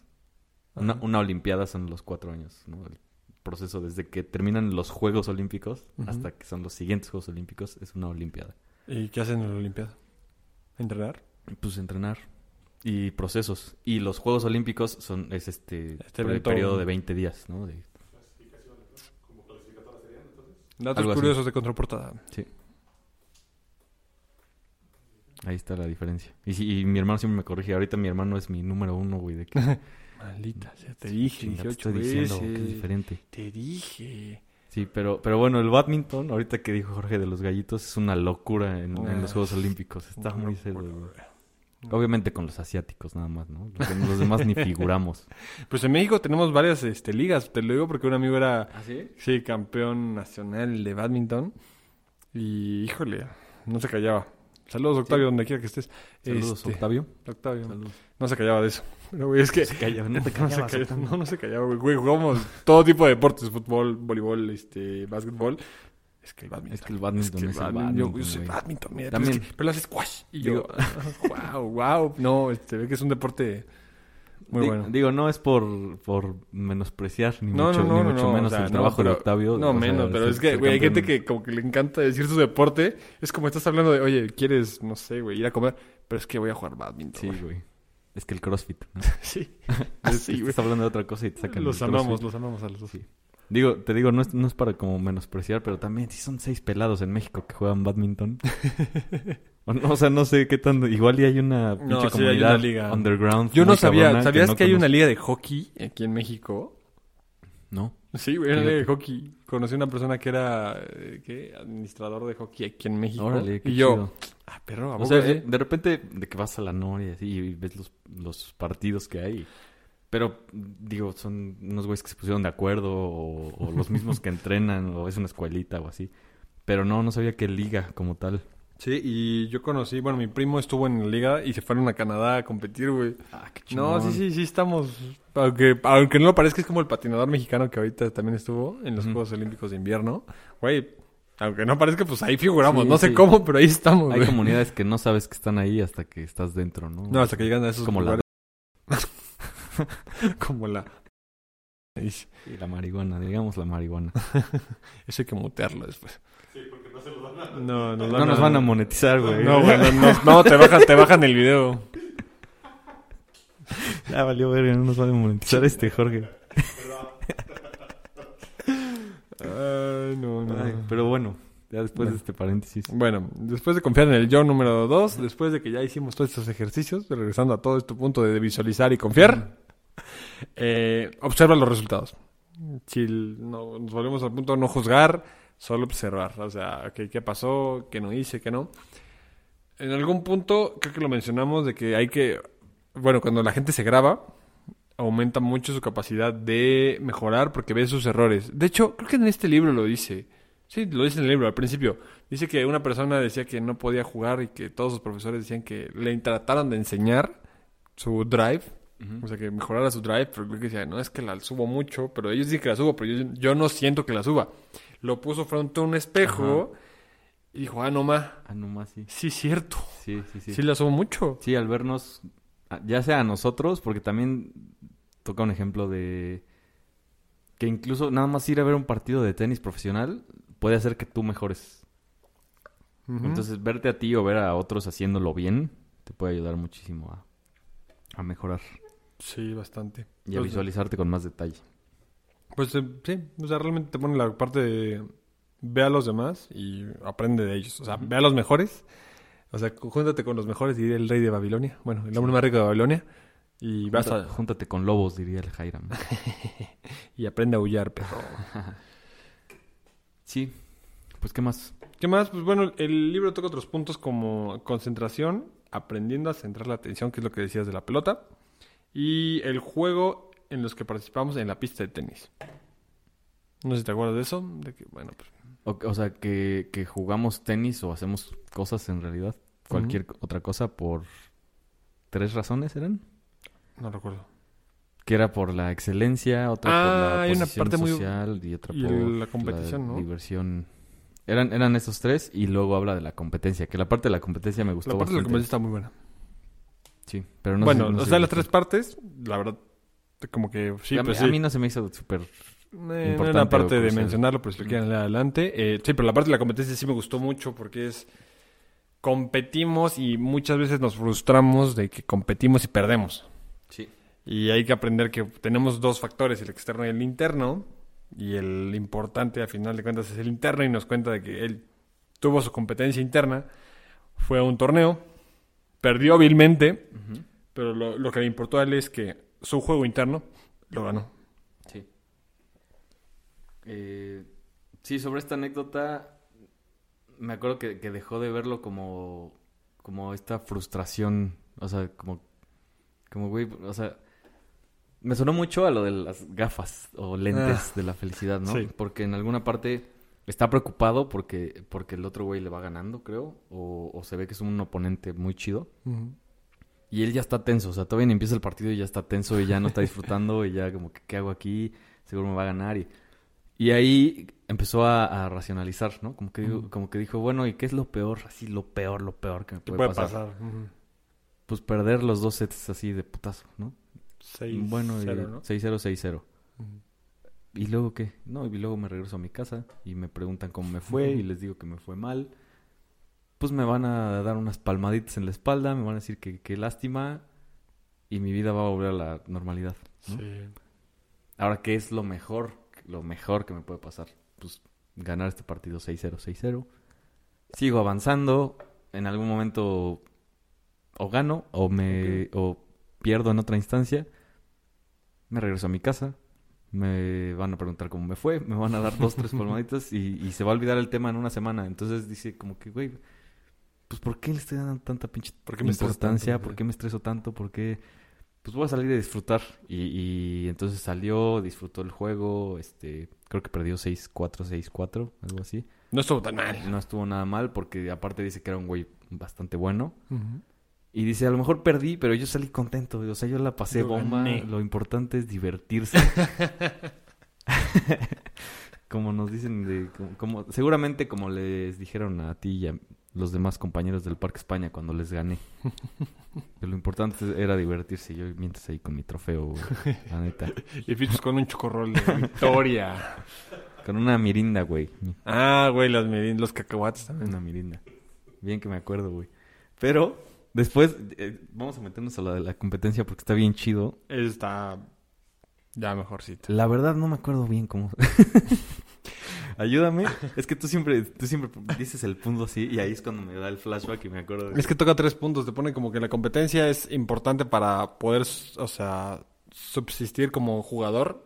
Una, Olimpiada son los cuatro años, ¿no? El proceso desde que terminan los Juegos Olímpicos hasta que son los siguientes Juegos Olímpicos es una Olimpiada. ¿Y qué hacen en la Olimpiada? ¿Entrenar? Pues entrenar y procesos. Y los Juegos Olímpicos son es este, Este por el evento- periodo de 20 días, ¿no? De- Datos Algo así. curiosos de contraportada. sí. Ahí está la diferencia. Y, y mi hermano siempre me corrige. Ahorita mi hermano es mi número uno, güey. De que, Maldita sea, te dije Chinga, te 18 estoy diciendo que es diferente. Te dije. Sí, pero, pero bueno, el badminton, ahorita que dijo Jorge de los gallitos, es una locura en, en los Ah, Juegos Olímpicos. Está muy cerdo, güey. Obviamente con los asiáticos nada más, ¿no? Los, dem- los demás ni figuramos. Pues en México tenemos varias este, ligas. Te lo digo porque un amigo era, ¿Ah, sí? sí, campeón nacional de badminton. Y, híjole, no se callaba. Saludos, Octavio, donde quiera que estés. Saludos, Este, Octavio. Octavio. Saludos. No se callaba de eso. Pero, güey, es que... Se calla, no te No se callabas, calla- Octavio. no, no se callaba, güey. Güey, jugamos todo tipo de deportes. Fútbol, voleibol, este, básquetbol. Es que el badminton. Es que el badminton es, el badmin- badminton, yo, yo soy badminton, mira. También. Pero, es que- pero lo haces squash. Y yo, wow, wow. No, este, ve que es un deporte muy bueno. Digo, no es por, por menospreciar ni No, mucho, no, no, ni no, mucho no, menos o sea, el trabajo pero- de Octavio. No, sea, menos, pero es que, güey, hay gente que como que le encanta decir su deporte. Es como estás hablando de, oye, ¿quieres, no sé, güey, ir a comer? Pero es que voy a jugar badminton. Sí, güey. Es que el crossfit. Sí. Así, güey. Estás hablando de otra cosa y te sacan Los el amamos, los amamos a los dos. Sí. Digo, te digo, no es, no es para como menospreciar, pero también si son seis pelados en México que juegan badminton. o, sea, no sé qué tan... Igual y hay una pinche No, sí, hay comunidad una liga. underground. Yo no sabía, ¿sabías no que hay una liga de hockey aquí en México? No. Sí, güey, liga de hockey. Conocí a una persona que era, eh, ¿qué? Administrador de hockey aquí en México. Órale, qué y yo, chido. ah, perro, ¿a O sea, eh, de repente de que vas a la Noria así, y ves los, los partidos que hay. Pero, digo, son unos güeyes que se pusieron de acuerdo o, o los mismos que entrenan o es una escuelita o así. Pero no, no sabía que liga como tal. Sí, y yo conocí, bueno, mi primo estuvo en la liga y se fueron a Canadá a competir, güey. Ah, qué No, sí, sí, sí estamos. Aunque, aunque no lo parezca, es como el patinador mexicano que ahorita también estuvo en los. Juegos Olímpicos de Invierno. Güey, aunque no parezca, pues ahí figuramos. Sí, no sé sí. cómo, pero ahí estamos, Hay güey. comunidades que no sabes que están ahí hasta que estás dentro, ¿no? No, hasta que llegan a esos Como la, lugares. como la... Ahí sí. sí, la marihuana, digamos la marihuana. Eso hay que mutearlo después. Sí, porque no se los van a... No, nos No nos van a monetizar, güey. No, güey, no, no, no, te bajan, te bajan el video. Ya valió verga, no nos van a monetizar este, Jorge. Ay, no, no. Ay, pero bueno, ya después Bueno. de este paréntesis. Bueno, después de confiar en el yo número 2, después de que ya hicimos todos estos ejercicios, regresando a todo este punto de visualizar y confiar, eh, observa los resultados. Si no, nos volvemos al punto de no juzgar, solo observar. O sea, ok, ¿qué pasó? ¿Qué no hice? ¿Qué no? En algún punto, creo que lo mencionamos, de que hay que, bueno, cuando la gente se graba, aumenta mucho su capacidad de mejorar porque ve sus errores. De hecho, creo que en este libro lo dice. Sí, lo dice en el libro al principio. Dice que una persona decía que no podía jugar y que todos sus profesores decían que le trataron de enseñar su drive. O sea, que mejorara su drive, pero creo que decía, no es que la subo mucho, pero ellos dicen que la subo, pero yo, yo no siento que la suba. Lo puso frente a un espejo y dijo, ah, no ma, Ah, nomás sí. sí, cierto. Sí, sí, sí. Sí, la subo mucho. Sí, al vernos, ya sea a nosotros, porque también toca un ejemplo de que incluso nada más ir a ver un partido de tenis profesional puede hacer que tú mejores. Entonces, verte a ti o ver a otros haciéndolo bien te puede ayudar muchísimo a, a mejorar Sí, bastante. y a visualizarte con más detalle. Pues eh, sí, o sea, realmente te pone la parte de ve a los demás y aprende de ellos. O sea, ve a los mejores. O sea, júntate con los mejores, diría el rey de Babilonia. Bueno, el hombre más rico de Babilonia. Y vas a... Júntate con lobos, diría el Jairam. Y aprende a aullar, perro. sí, pues ¿qué más? ¿Qué más? Pues bueno, el libro toca otros puntos como concentración, aprendiendo a centrar la atención, que es lo que decías de la pelota. Y el juego en los que participamos en la pista de tenis. No sé si te acuerdas de eso. De que, bueno, pues, O, o sea, que, que jugamos tenis o hacemos cosas en realidad, cualquier otra cosa, por tres razones eran. no recuerdo. Que era por la excelencia, otra por Ah, la una posición parte muy- social y otra y por la competición, ¿no? diversión. Eran, eran esos tres y luego habla de la competencia, que la parte de la competencia me gustó La parte de la bastante. competencia está muy buena. Sí, pero no bueno, sé- no o sea, las tres partes, la verdad, como que sí, a, mí, pues a sí. mí no se me hizo súper... Eh, no era parte de mencionarlo, pero si lo quieren leer adelante. Eh, sí, pero la parte de la competencia sí me gustó mucho porque es... Competimos y muchas veces nos frustramos de que competimos y perdemos. Sí. Y hay que aprender que tenemos dos factores, el externo y el interno. Y el importante, al final de cuentas, es el interno. Y nos cuenta de que él tuvo su competencia interna. Fue a un torneo. Perdió hábilmente. Pero lo, lo que le importó a él es que su juego interno lo ganó. Sí. Eh, sí, sobre esta anécdota, me acuerdo que, que dejó de verlo como, como esta frustración, o sea, como, como, güey, o sea, me sonó mucho a lo de las gafas o lentes Ah, de la felicidad, ¿no? sí. Porque en alguna parte está preocupado porque, porque el otro güey le va ganando, creo, o, o se ve que es un oponente muy chido. Y él ya está tenso, o sea, todavía ni empieza el partido y ya está tenso y ya no está disfrutando y ya como que, ¿qué hago aquí? Seguro me va a ganar y... Y ahí empezó a, a racionalizar, ¿no? Como que, digo- Ujú. como que dijo, bueno, ¿y qué es lo peor? Así, lo peor, lo peor que me ¿Qué puede, puede pasar. pasar? Ujú. Pues perder los dos sets así de putazo, ¿no? Seis, bueno, y cero, ¿no? 6-0, 6-0. Ujú. ¿Y luego qué? No, y luego me regreso a mi casa y me preguntan cómo me fue y les digo que me fue mal. Pues me van a dar unas palmaditas en la espalda, me van a decir que qué lástima y mi vida va a volver a la normalidad. ¿no? Sí. Ahora, ¿qué es lo mejor? Lo mejor que me puede pasar. Pues ganar este partido 6-0, 6-0. Sigo avanzando. En algún momento o gano o me o pierdo en otra instancia. Me regreso a mi casa. Me van a preguntar cómo me fue. Me van a dar dos, tres palmaditas y, y se va a olvidar el tema en una semana. Entonces dice como que, güey, pues ¿por qué le estoy dando tanta pinche ¿Por qué me estreso importancia? tanto? ¿Por qué me estreso tanto? ¿Por qué? Pues voy a salir a disfrutar. Y, y entonces salió, disfrutó el juego. Este, creo que perdió 6-4, 6-4, algo así. No estuvo tan mal. No estuvo nada mal porque aparte dice que era un güey bastante bueno. Ujú. Y dice, a lo mejor perdí, pero yo salí contento. O sea, yo la pasé Yo bomba. gané. Lo importante es divertirse. como nos dicen, de, como, como- seguramente como les dijeron a ti y a los demás compañeros del Parque España cuando les gané. que lo importante era divertirse. Yo mientras ahí con mi trofeo, güey, la neta. Y fichos con un chocorrol de victoria. Con una mirinda, güey. ah, güey, los, mirin- los cacahuates también. Una mirinda. Bien que me acuerdo, güey. Pero después eh, vamos a meternos a la de la competencia porque está bien chido. Está ya mejorcito. La verdad no me acuerdo bien cómo. Ayúdame. Es que tú siempre, tú siempre dices el punto así y ahí es cuando me da el flashback y me acuerdo. De... Es que toca tres puntos. Te pone como que la competencia es importante para poder, o sea, subsistir como jugador.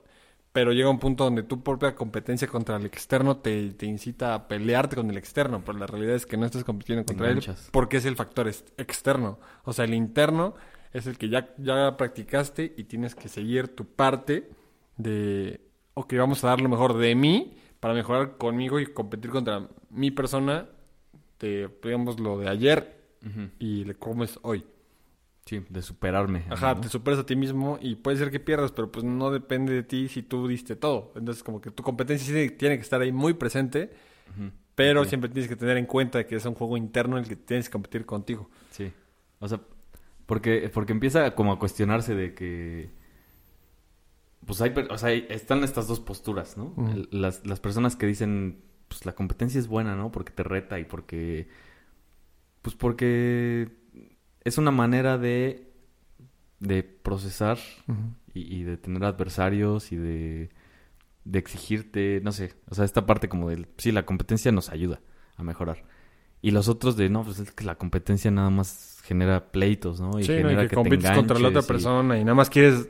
Pero llega un punto donde tu propia competencia contra el externo te, te incita a pelearte con el externo. Pero la realidad es que no estás compitiendo contra él porque es el factor ex- externo. O sea, el interno es el que ya, ya practicaste y tienes que seguir tu parte de, ok, vamos a dar lo mejor de mí para mejorar conmigo y competir contra mi persona de, digamos, lo de ayer y le cómo es hoy. Sí, de superarme. Ajá, ¿no? te superas a ti mismo y puede ser que pierdas, pero pues no depende de ti si tú diste todo. Entonces, como que tu competencia sí tiene- que estar ahí muy presente, pero siempre tienes que tener en cuenta que es un juego interno en el que tienes que competir contigo. Sí. O sea, porque, porque empieza como a cuestionarse de que. Pues hay, o sea, están estas dos posturas, ¿no? Las, las personas que dicen, pues la competencia es buena, ¿no? Porque te reta y porque. Pues porque es una manera de. de procesar y, y de tener adversarios y de, de exigirte, no sé, o sea, esta parte como del, sí, la competencia nos ayuda a mejorar. Y los otros de, no, pues es que la competencia nada más genera pleitos, ¿no? Y sí, ¿no? genera y que, te compites contra la otra y persona y nada más quieres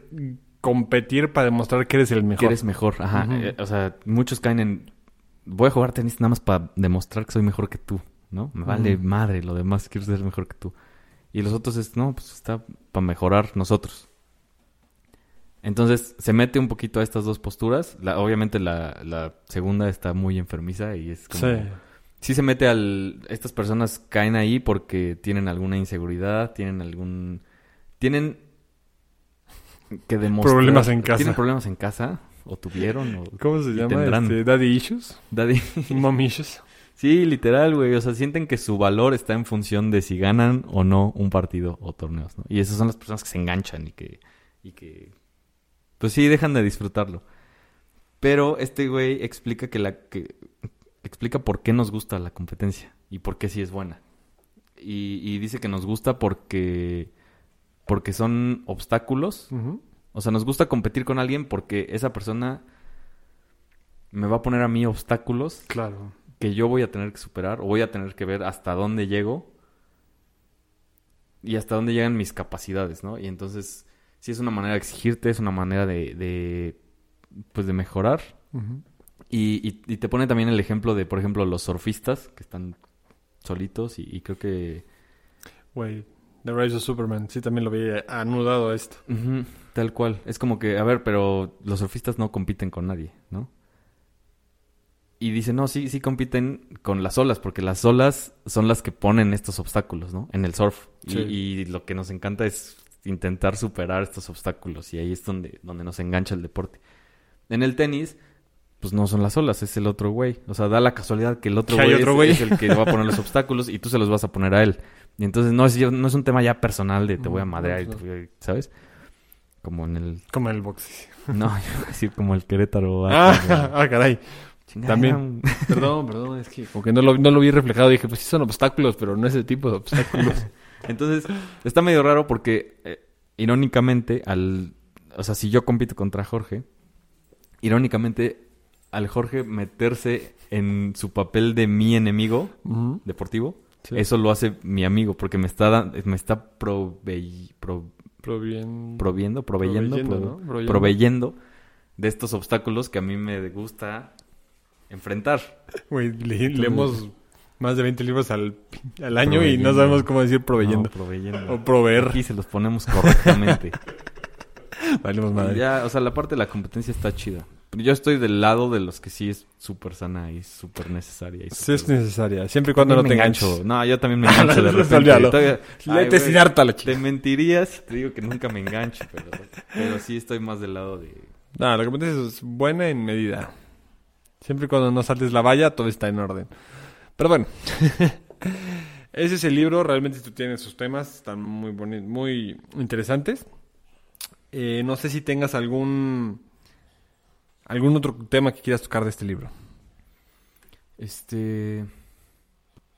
competir para demostrar que eres el mejor. Que eres mejor, ajá. Eh, o sea, muchos caen en, voy a jugar tenis nada más para demostrar que soy mejor que tú, ¿no? Me vale madre lo demás, quiero ser mejor que tú. Y los otros es, no, pues está para mejorar nosotros. Entonces se mete un poquito a estas dos posturas. La- obviamente la, la segunda está muy enfermiza y es como... Sí. Sí se mete al... Estas personas caen ahí porque tienen alguna inseguridad, tienen algún... Tienen que demostrar... Problemas en casa. Tienen problemas en casa, o tuvieron, o... ¿Cómo se llama? Este, Daddy issues. Daddy. Mom issues. Sí, literal, güey. O sea, sienten que su valor está en función de si ganan o no un partido o torneos, ¿no? Y esas son las personas que se enganchan y que... Y que... Pues sí, dejan de disfrutarlo. Pero este güey explica que la... Que, explica por qué nos gusta la competencia y por qué sí es buena. Y, y dice que nos gusta porque... Porque son obstáculos o sea, nos gusta competir con alguien porque esa persona me va a poner a mí obstáculos Claro. Que yo voy a tener que superar o voy a tener que ver hasta dónde llego y hasta dónde llegan mis capacidades, ¿no? Y entonces, sí es una manera de exigirte, es una manera de, de pues de mejorar. Y, y- y te pone también el ejemplo de, por ejemplo, los surfistas que están solitos y, y creo que... Güey, The Rise of Superman. Sí, también lo vi anudado a esto. Tal cual. Es como que, a ver, pero los surfistas no compiten con nadie, ¿no? Y dice, no, sí, sí compiten con las olas, porque las olas son las que ponen estos obstáculos, ¿no? En el surf. Y, Sí. y lo que nos encanta es intentar superar estos obstáculos. Y ahí es donde, donde nos engancha el deporte. En el tenis, pues no son las olas, es el otro güey. O sea, da la casualidad que el otro güey, otro es, güey. es el que va a poner los obstáculos y tú se los vas a poner a él. Y entonces no es, no es un tema ya personal de te voy a Mm, madrear y te voy a- ¿sabes? Como en el... Como en el box. No, yo iba a decir como el Querétaro. Ah, ah, caray. Chingada, también. Perdón, perdón, es que como que no lo, no lo vi reflejado. Dije, pues sí son obstáculos, pero no ese tipo de obstáculos. Entonces, está medio raro porque, eh, irónicamente, al... O sea, si yo compito contra Jorge, irónicamente, al Jorge meterse en su papel de mi enemigo deportivo, Sí. eso lo hace mi amigo porque me está, me está provey- pro- Provien- proviendo, proveyendo, Proveyendo, pro- ¿no? Proveyendo. proveyendo de estos obstáculos que a mí me gusta enfrentar. Güey, le- leemos más de 20 libros al, al año y no sabemos cómo decir proveyendo. No, proveyendo. O proveer. Aquí se los ponemos correctamente. Valemos Y madre. ya, o sea, la parte de la competencia está chida. Pero yo estoy del lado de los que sí es súper sana y súper necesaria. Y Sí es necesaria. Siempre y cuando no te engancho. No, yo también me engancho de repente. Todavía- Ay, sin harta la chica. Te mentiría si te digo que nunca me engancho, pero, pero sí estoy más del lado de... No, la competencia es buena en medida. Siempre cuando no saltes la valla, todo está en orden. Pero bueno. Ese es el libro. Realmente tú tienes sus temas. Están muy boni- muy interesantes. Eh, no sé si tengas algún... Algún otro tema que quieras tocar de este libro. Este...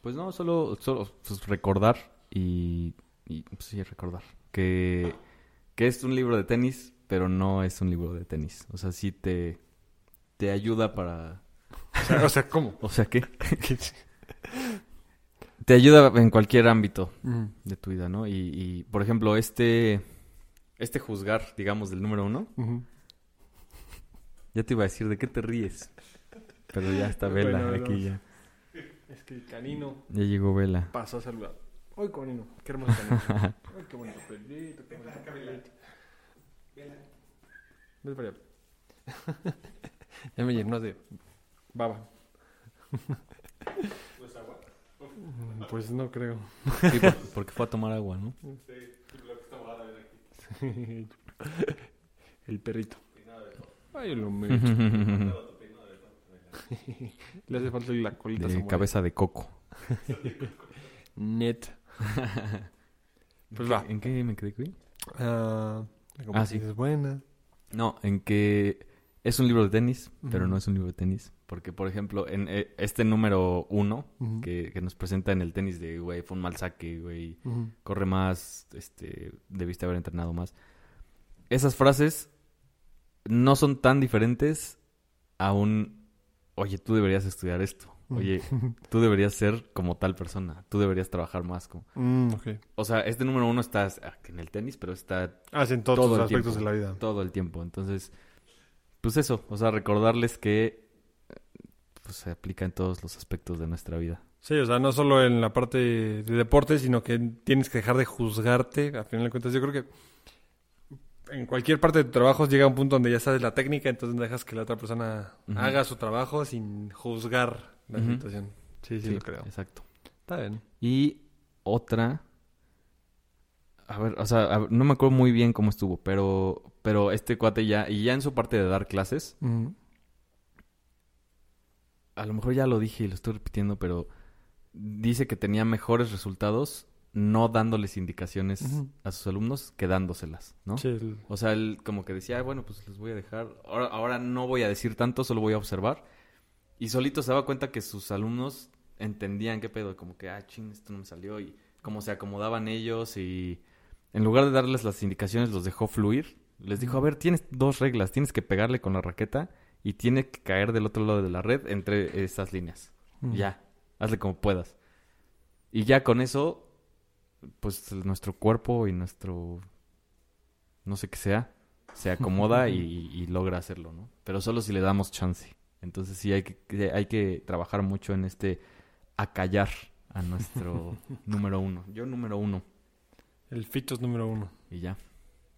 Pues no, solo, solo pues, recordar y, y pues, sí, recordar que, que es un libro de tenis, pero no es un libro de tenis. O sea, sí te, te ayuda para... O sea, o sea, ¿cómo? O sea, ¿qué? te ayuda en cualquier ámbito de tu vida, ¿no? Y, y, por ejemplo, este, este juzgar, digamos, del número uno, ya te iba a decir, ¿de qué te ríes? Pero ya está Vela Bueno, aquí ya. Es que el canino Ya llegó Vela. pasó a saludar. ¡Ay, canino! ¡Qué hermoso canino! ¡Ay, qué bonito pelito! ¡Qué bonito pelito! Ven para allá. ya me llenó de baba. Pues no creo. Sí, por- porque fue a tomar agua, ¿no? El perrito. Ay, lo me... Le hace falta la colita. De cabeza de coco. Net. Pues va. ¿En qué me quedé, güey? Ah, la competencia sí. es buena. No, en que es un libro de tenis, pero no es un libro de tenis. Porque, por ejemplo, en eh, este número uno que, que nos presenta en el tenis de, güey, fue un mal saque, güey, corre más, este, debiste haber entrenado más. Esas frases no son tan diferentes a un, oye, tú deberías estudiar esto. Oye, tú deberías ser como tal persona. Tú deberías trabajar más como... Mm. O sea, este número uno está en el tenis, pero está Hacen todos Todo los aspectos tiempo. de la vida. todo el tiempo. Entonces, pues eso, o sea, recordarles que eh, pues, se aplica en todos los aspectos de nuestra vida. Sí, o sea, no solo en la parte de deporte, sino que tienes que dejar de juzgarte. A final de cuentas, yo creo que en cualquier parte de tu trabajo llega un punto donde ya sabes la técnica, entonces dejas que la otra persona haga su trabajo sin juzgar la situación. Sí, sí, lo creo. Exacto. Está bien. Y otra. A ver, o sea, a ver, no me acuerdo muy bien cómo estuvo, pero, pero este cuate ya, y ya en su parte de dar clases, a lo mejor ya lo dije y lo estoy repitiendo, pero dice que tenía mejores resultados no dándoles indicaciones a sus alumnos que dándoselas, ¿no? Sí, el- O sea, él como que decía, "Ah, bueno, pues les voy a dejar, ahora, ahora no voy a decir tanto, solo voy a observar. Y solito se daba cuenta que sus alumnos entendían qué pedo, como que, ah, ching, esto no me salió, y cómo se acomodaban ellos, y en lugar de darles las indicaciones, los dejó fluir. Les dijo, a ver, tienes dos reglas, tienes que pegarle con la raqueta y tiene que caer del otro lado de la red entre esas líneas. Ujú. Ya, hazle como puedas. Y ya con eso, pues nuestro cuerpo y nuestro, no sé qué sea, se acomoda y, y logra hacerlo, ¿no? Pero solo si le damos chance. Entonces sí hay que, hay que trabajar mucho en este acallar a nuestro número uno. Yo número uno. El fitos número uno. Y ya.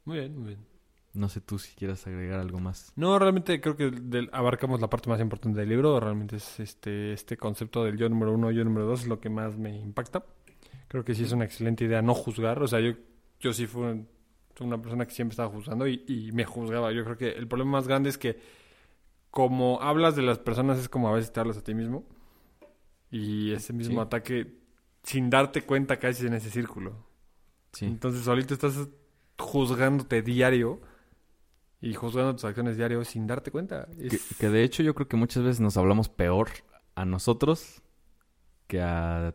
Muy bien, muy bien. No sé tú si quieras agregar algo más. No, realmente creo que del- abarcamos la parte más importante del libro. Realmente es este, este concepto del yo número uno, yo número dos, es lo que más me impacta. Creo que sí es una excelente idea no juzgar. O sea, yo, yo sí fui un- una persona que siempre estaba juzgando y, y me juzgaba. Yo creo que el problema más grande es que como hablas de las personas es como a veces te hablas a ti mismo. Y ese mismo Sí. ataque, sin darte cuenta, caes en ese círculo. Sí. Entonces solito estás juzgándote diario y juzgando tus acciones diario sin darte cuenta. Que, Es- que de hecho yo creo que muchas veces nos hablamos peor a nosotros que a,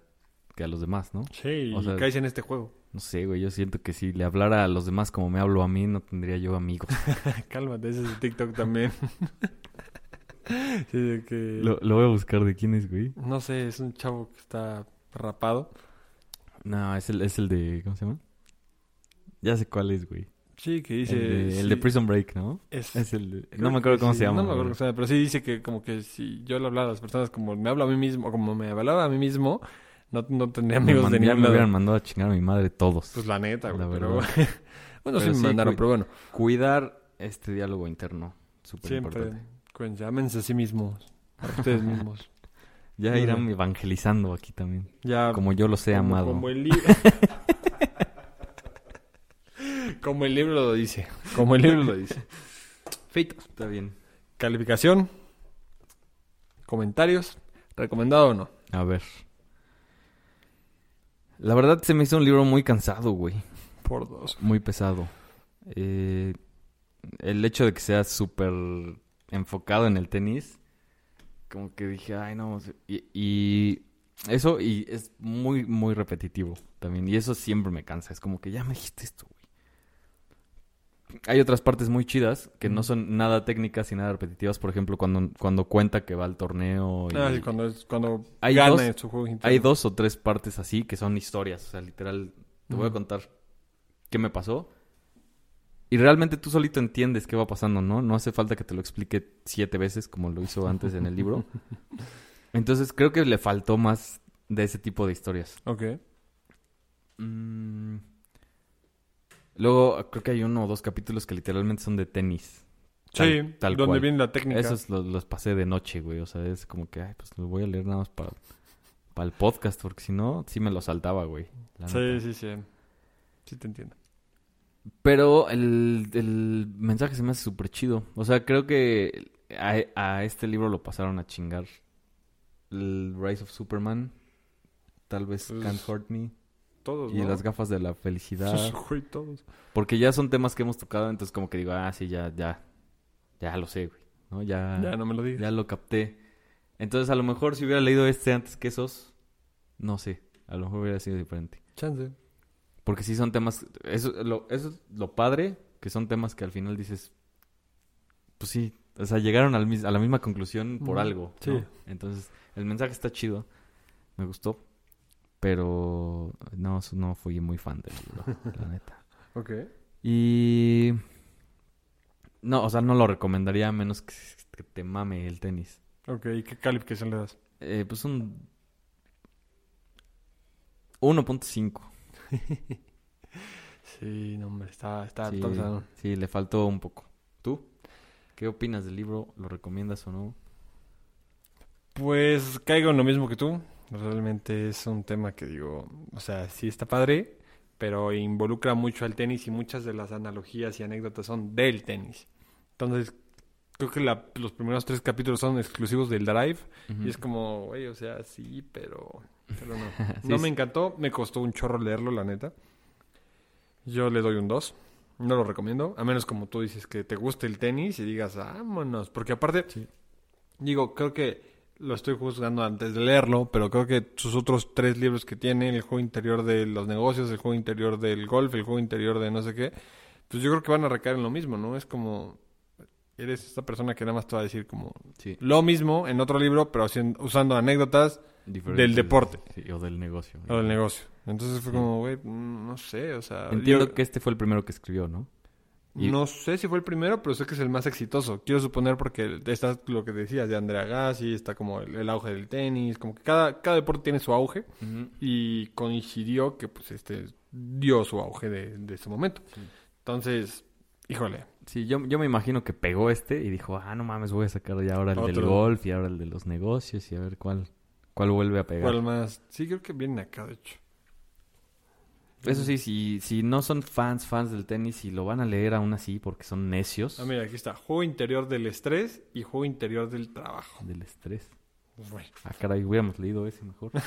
que a los demás, ¿no? Sí, o y caes en este juego. No sé, güey, yo siento que si le hablara a los demás como me hablo a mí, no tendría yo amigos. Cálmate, ese es el TikTok también. sí, de que... lo, lo voy a buscar de quién es, güey. No sé, es un chavo que está rapado. No, es el, es el de, ¿cómo se llama? Ya sé cuál es, güey. Sí, que dice... el, de, el sí, de Prison Break, ¿no? es- Es el No me acuerdo cómo sí, se llama. No me acuerdo güey. cómo se llama, pero sí dice que como que si yo le hablara a las personas como me hablo a mí mismo, o como me hablaba a mí mismo, no, no tendría Me amigos de ningún me hubieran mandado a chingar a mi madre todos. Pues la neta, güey, La pero... bueno, sí me mandaron, pero bueno. Cuidar este diálogo interno, súper importante. cuídense, ámense a sí mismos, a ustedes mismos. Ya irán evangelizando aquí también. Ya, Como yo los he como, amado. Como el, li- como el libro lo dice. Como el libro lo dice. Feito. Está bien. Calificación. Comentarios. ¿Recomendado o no? A ver. La verdad se me hizo un libro muy cansado, güey. Por dos. Muy pesado. Eh, el hecho de que sea súper enfocado en el tenis, como que dije, ay, no. Y, y eso, y es muy, muy repetitivo también. Y eso siempre me cansa. Es como que ya me dijiste esto, güey. Hay otras partes muy chidas que no son nada técnicas y nada repetitivas. Por ejemplo, cuando, cuando cuenta que va al torneo. Y, Ah, sí, cuando, es- cuando Hay gana dos- en su juego interno. hay dos o tres partes así que son historias. O sea, literal, te voy a contar qué me pasó. Y realmente tú solito entiendes qué va pasando, ¿no? No hace falta que te lo explique siete veces como lo hizo antes en el libro. Entonces creo que le faltó más de ese tipo de historias. Ok. Mm. Luego creo que hay uno o dos capítulos que literalmente son de tenis. Tal- sí, tal donde cual. viene la técnica. Esos los, los pasé de noche, güey. O sea, es como que, ay, pues los voy a leer nada más para, para el podcast, porque si no, sí me lo saltaba, güey. Sí, sí, sí. Sí te entiendo. Pero el, el mensaje se me hace súper chido. O sea, creo que a, a este libro lo pasaron a chingar. El Rise of Superman. Tal vez Pues, Can't Hurt Me. Todos, Y las gafas de la felicidad. Güey, todos. Porque ya son temas que hemos tocado, entonces como que digo, ah, sí, ya, ya. Ya lo sé, güey. ¿No? Ya, Ya no me lo digas. ya lo capté. Entonces a lo mejor si hubiera leído este antes que esos, no sé. A lo mejor hubiera sido diferente. Chance. Porque sí son temas, eso, lo, eso es lo padre, que son temas que al final dices, pues sí, o sea, llegaron al a la misma conclusión por algo. ¿no? sí. Entonces, el mensaje está chido, me gustó, pero no, no fui muy fan del libro, la neta. Ok. Y... No, o sea, no lo recomendaría a menos que, que te mame el tenis. Ok, ¿y qué calificación le das? Eh, pues un 1.5. Sí, no, hombre, está, está Sí, tosado. sí, le faltó un poco. ¿Tú? ¿Qué opinas del libro? ¿Lo recomiendas o no? Pues caigo en lo mismo que tú. Realmente es un tema que digo, o sea, sí está padre, pero involucra mucho al tenis y muchas de las analogías y anécdotas son del tenis. Entonces, creo que la- los primeros tres capítulos son exclusivos del Drive y es como, güey, o sea, sí, pero, pero no. Sí, no me encantó, me costó un chorro leerlo, la neta. Yo le doy un 2. No lo recomiendo, a menos como tú dices que te guste el tenis y digas, vámonos, porque aparte, digo, creo que lo estoy juzgando antes de leerlo, pero creo que sus otros tres libros que tiene, el juego interior de los negocios, el juego interior del golf, el juego interior de no sé qué, pues yo creo que van a recaer en lo mismo, ¿no? Es como, eres esta persona que nada más te va a decir como Sí. lo mismo en otro libro, pero haciendo- usando anécdotas Del deporte. Sí, o del negocio. o del negocio. Entonces fue Sí. como, güey, no sé, o sea... Entiendo yo- que este fue el primero que escribió, ¿no? Y- No sé si fue el primero, pero sé que es el más exitoso. Quiero suponer porque está lo que decías de Andrea Gassi, está como el, el auge del tenis, como que cada, cada deporte tiene su auge y coincidió que pues este dio su auge de, de ese momento. Sí. Entonces, híjole, Sí, yo, yo me imagino que pegó este y dijo, ah, no mames, voy a sacar ya ahora el del golf y ahora el de los negocios y a ver cuál, cuál vuelve a pegar. ¿cuál más? Sí, creo que vienen acá, de hecho. Eso sí, si, si no son fans, fans del tenis y lo van a leer aún así porque son necios Ah, mira, aquí está. Juego interior del estrés y juego interior del trabajo. del estrés. Güey. Ah, caray, hubiéramos leído ese mejor.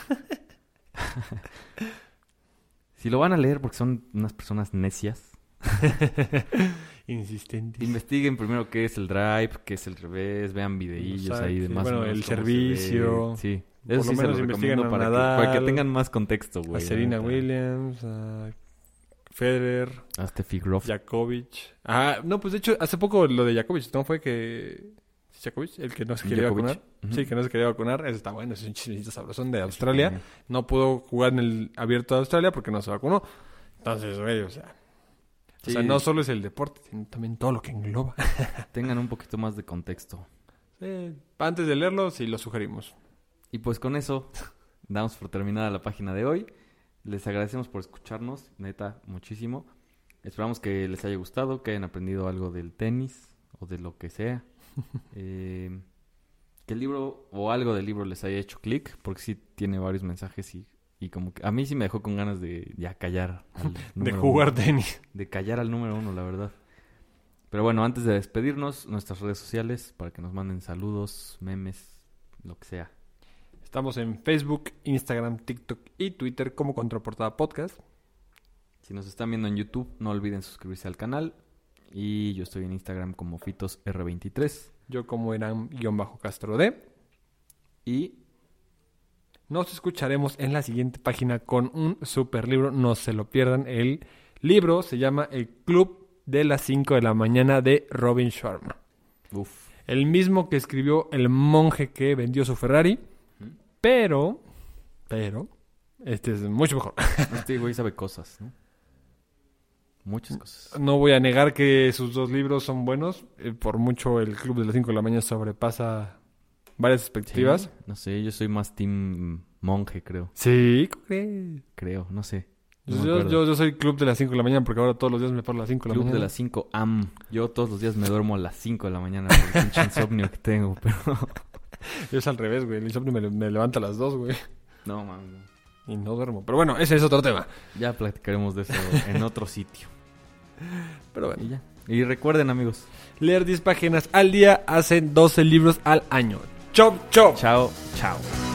si lo van a leer porque son unas personas necias, Insistente. investiguen primero qué es el drive, qué es el revés, vean videillos ahí de más o Bueno, menos el se servicio. Sí, eso lo sí se menos lo investiguen recomiendo a para que, para que Nadal, tengan más contexto, A güey. la Serena. Williams, a Federer, A Steffi. Djokovic. Ah, no, pues de hecho, hace poco lo de Djokovic, ¿no? Fue que... ¿Djokovic? El que no se quería Djokovic. vacunar. Sí, que no se quería vacunar. Ese está bueno, es un chismecito sabrosón de Australia. Sí. No pudo jugar en el abierto de Australia porque no se vacunó. Entonces, güey, o sea... O sea, no solo es el deporte, sino también todo lo que engloba. Tengan un poquito más de contexto. Sí, antes de leerlo, sí lo sugerimos. Y pues con eso damos por terminada la página de hoy. Les agradecemos por escucharnos, neta, muchísimo. Esperamos que les haya gustado, que hayan aprendido algo del tenis o de lo que sea. Eh, que el libro o algo del libro les haya hecho clic, porque sí tiene varios mensajes y, y como que a mí sí me dejó con ganas de ya callar. al De jugar uno. tenis. de callar al número uno, la verdad. Pero bueno, antes de despedirnos, nuestras redes sociales para que nos manden saludos, memes, lo que sea. Estamos en Facebook, Instagram, TikTok y Twitter como Contraportada Podcast. Si nos están viendo en YouTube, no olviden suscribirse al canal. Y yo estoy en Instagram como FitosR23. Yo como Eran-Castro D. Y Nos escucharemos en la siguiente página con un super libro. No se lo pierdan. El libro se llama El Club de las 5 de la mañana de Robin Sharma. uff, El mismo que escribió El monje que vendió su Ferrari. Pero, pero, este es mucho mejor. este güey sabe cosas, ¿no? Muchas cosas. No voy a negar que sus dos libros son buenos. eh, por mucho el Club de las 5 de la mañana sobrepasa varias expectativas. Sí, no sé, yo soy más team monje, creo. Sí. Creo, no sé. No Yo, yo, soy Club de las 5 de la mañana porque ahora todos los días me paro a las 5 de la Club mañana. de las 5 AM. Yo todos los días me duermo a las 5 de la mañana por el pinche insomnio que tengo, pero... Yo es al revés, güey. El insomnio me, me levanta a las 2, güey. No, mames. Y no duermo. Pero bueno, ese es otro tema. Ya platicaremos de eso en otro sitio. Pero bueno. Y ya. Y recuerden, amigos. Leer 10 páginas al día hacen 12 libros al año. Chop, chop. Chao, chao.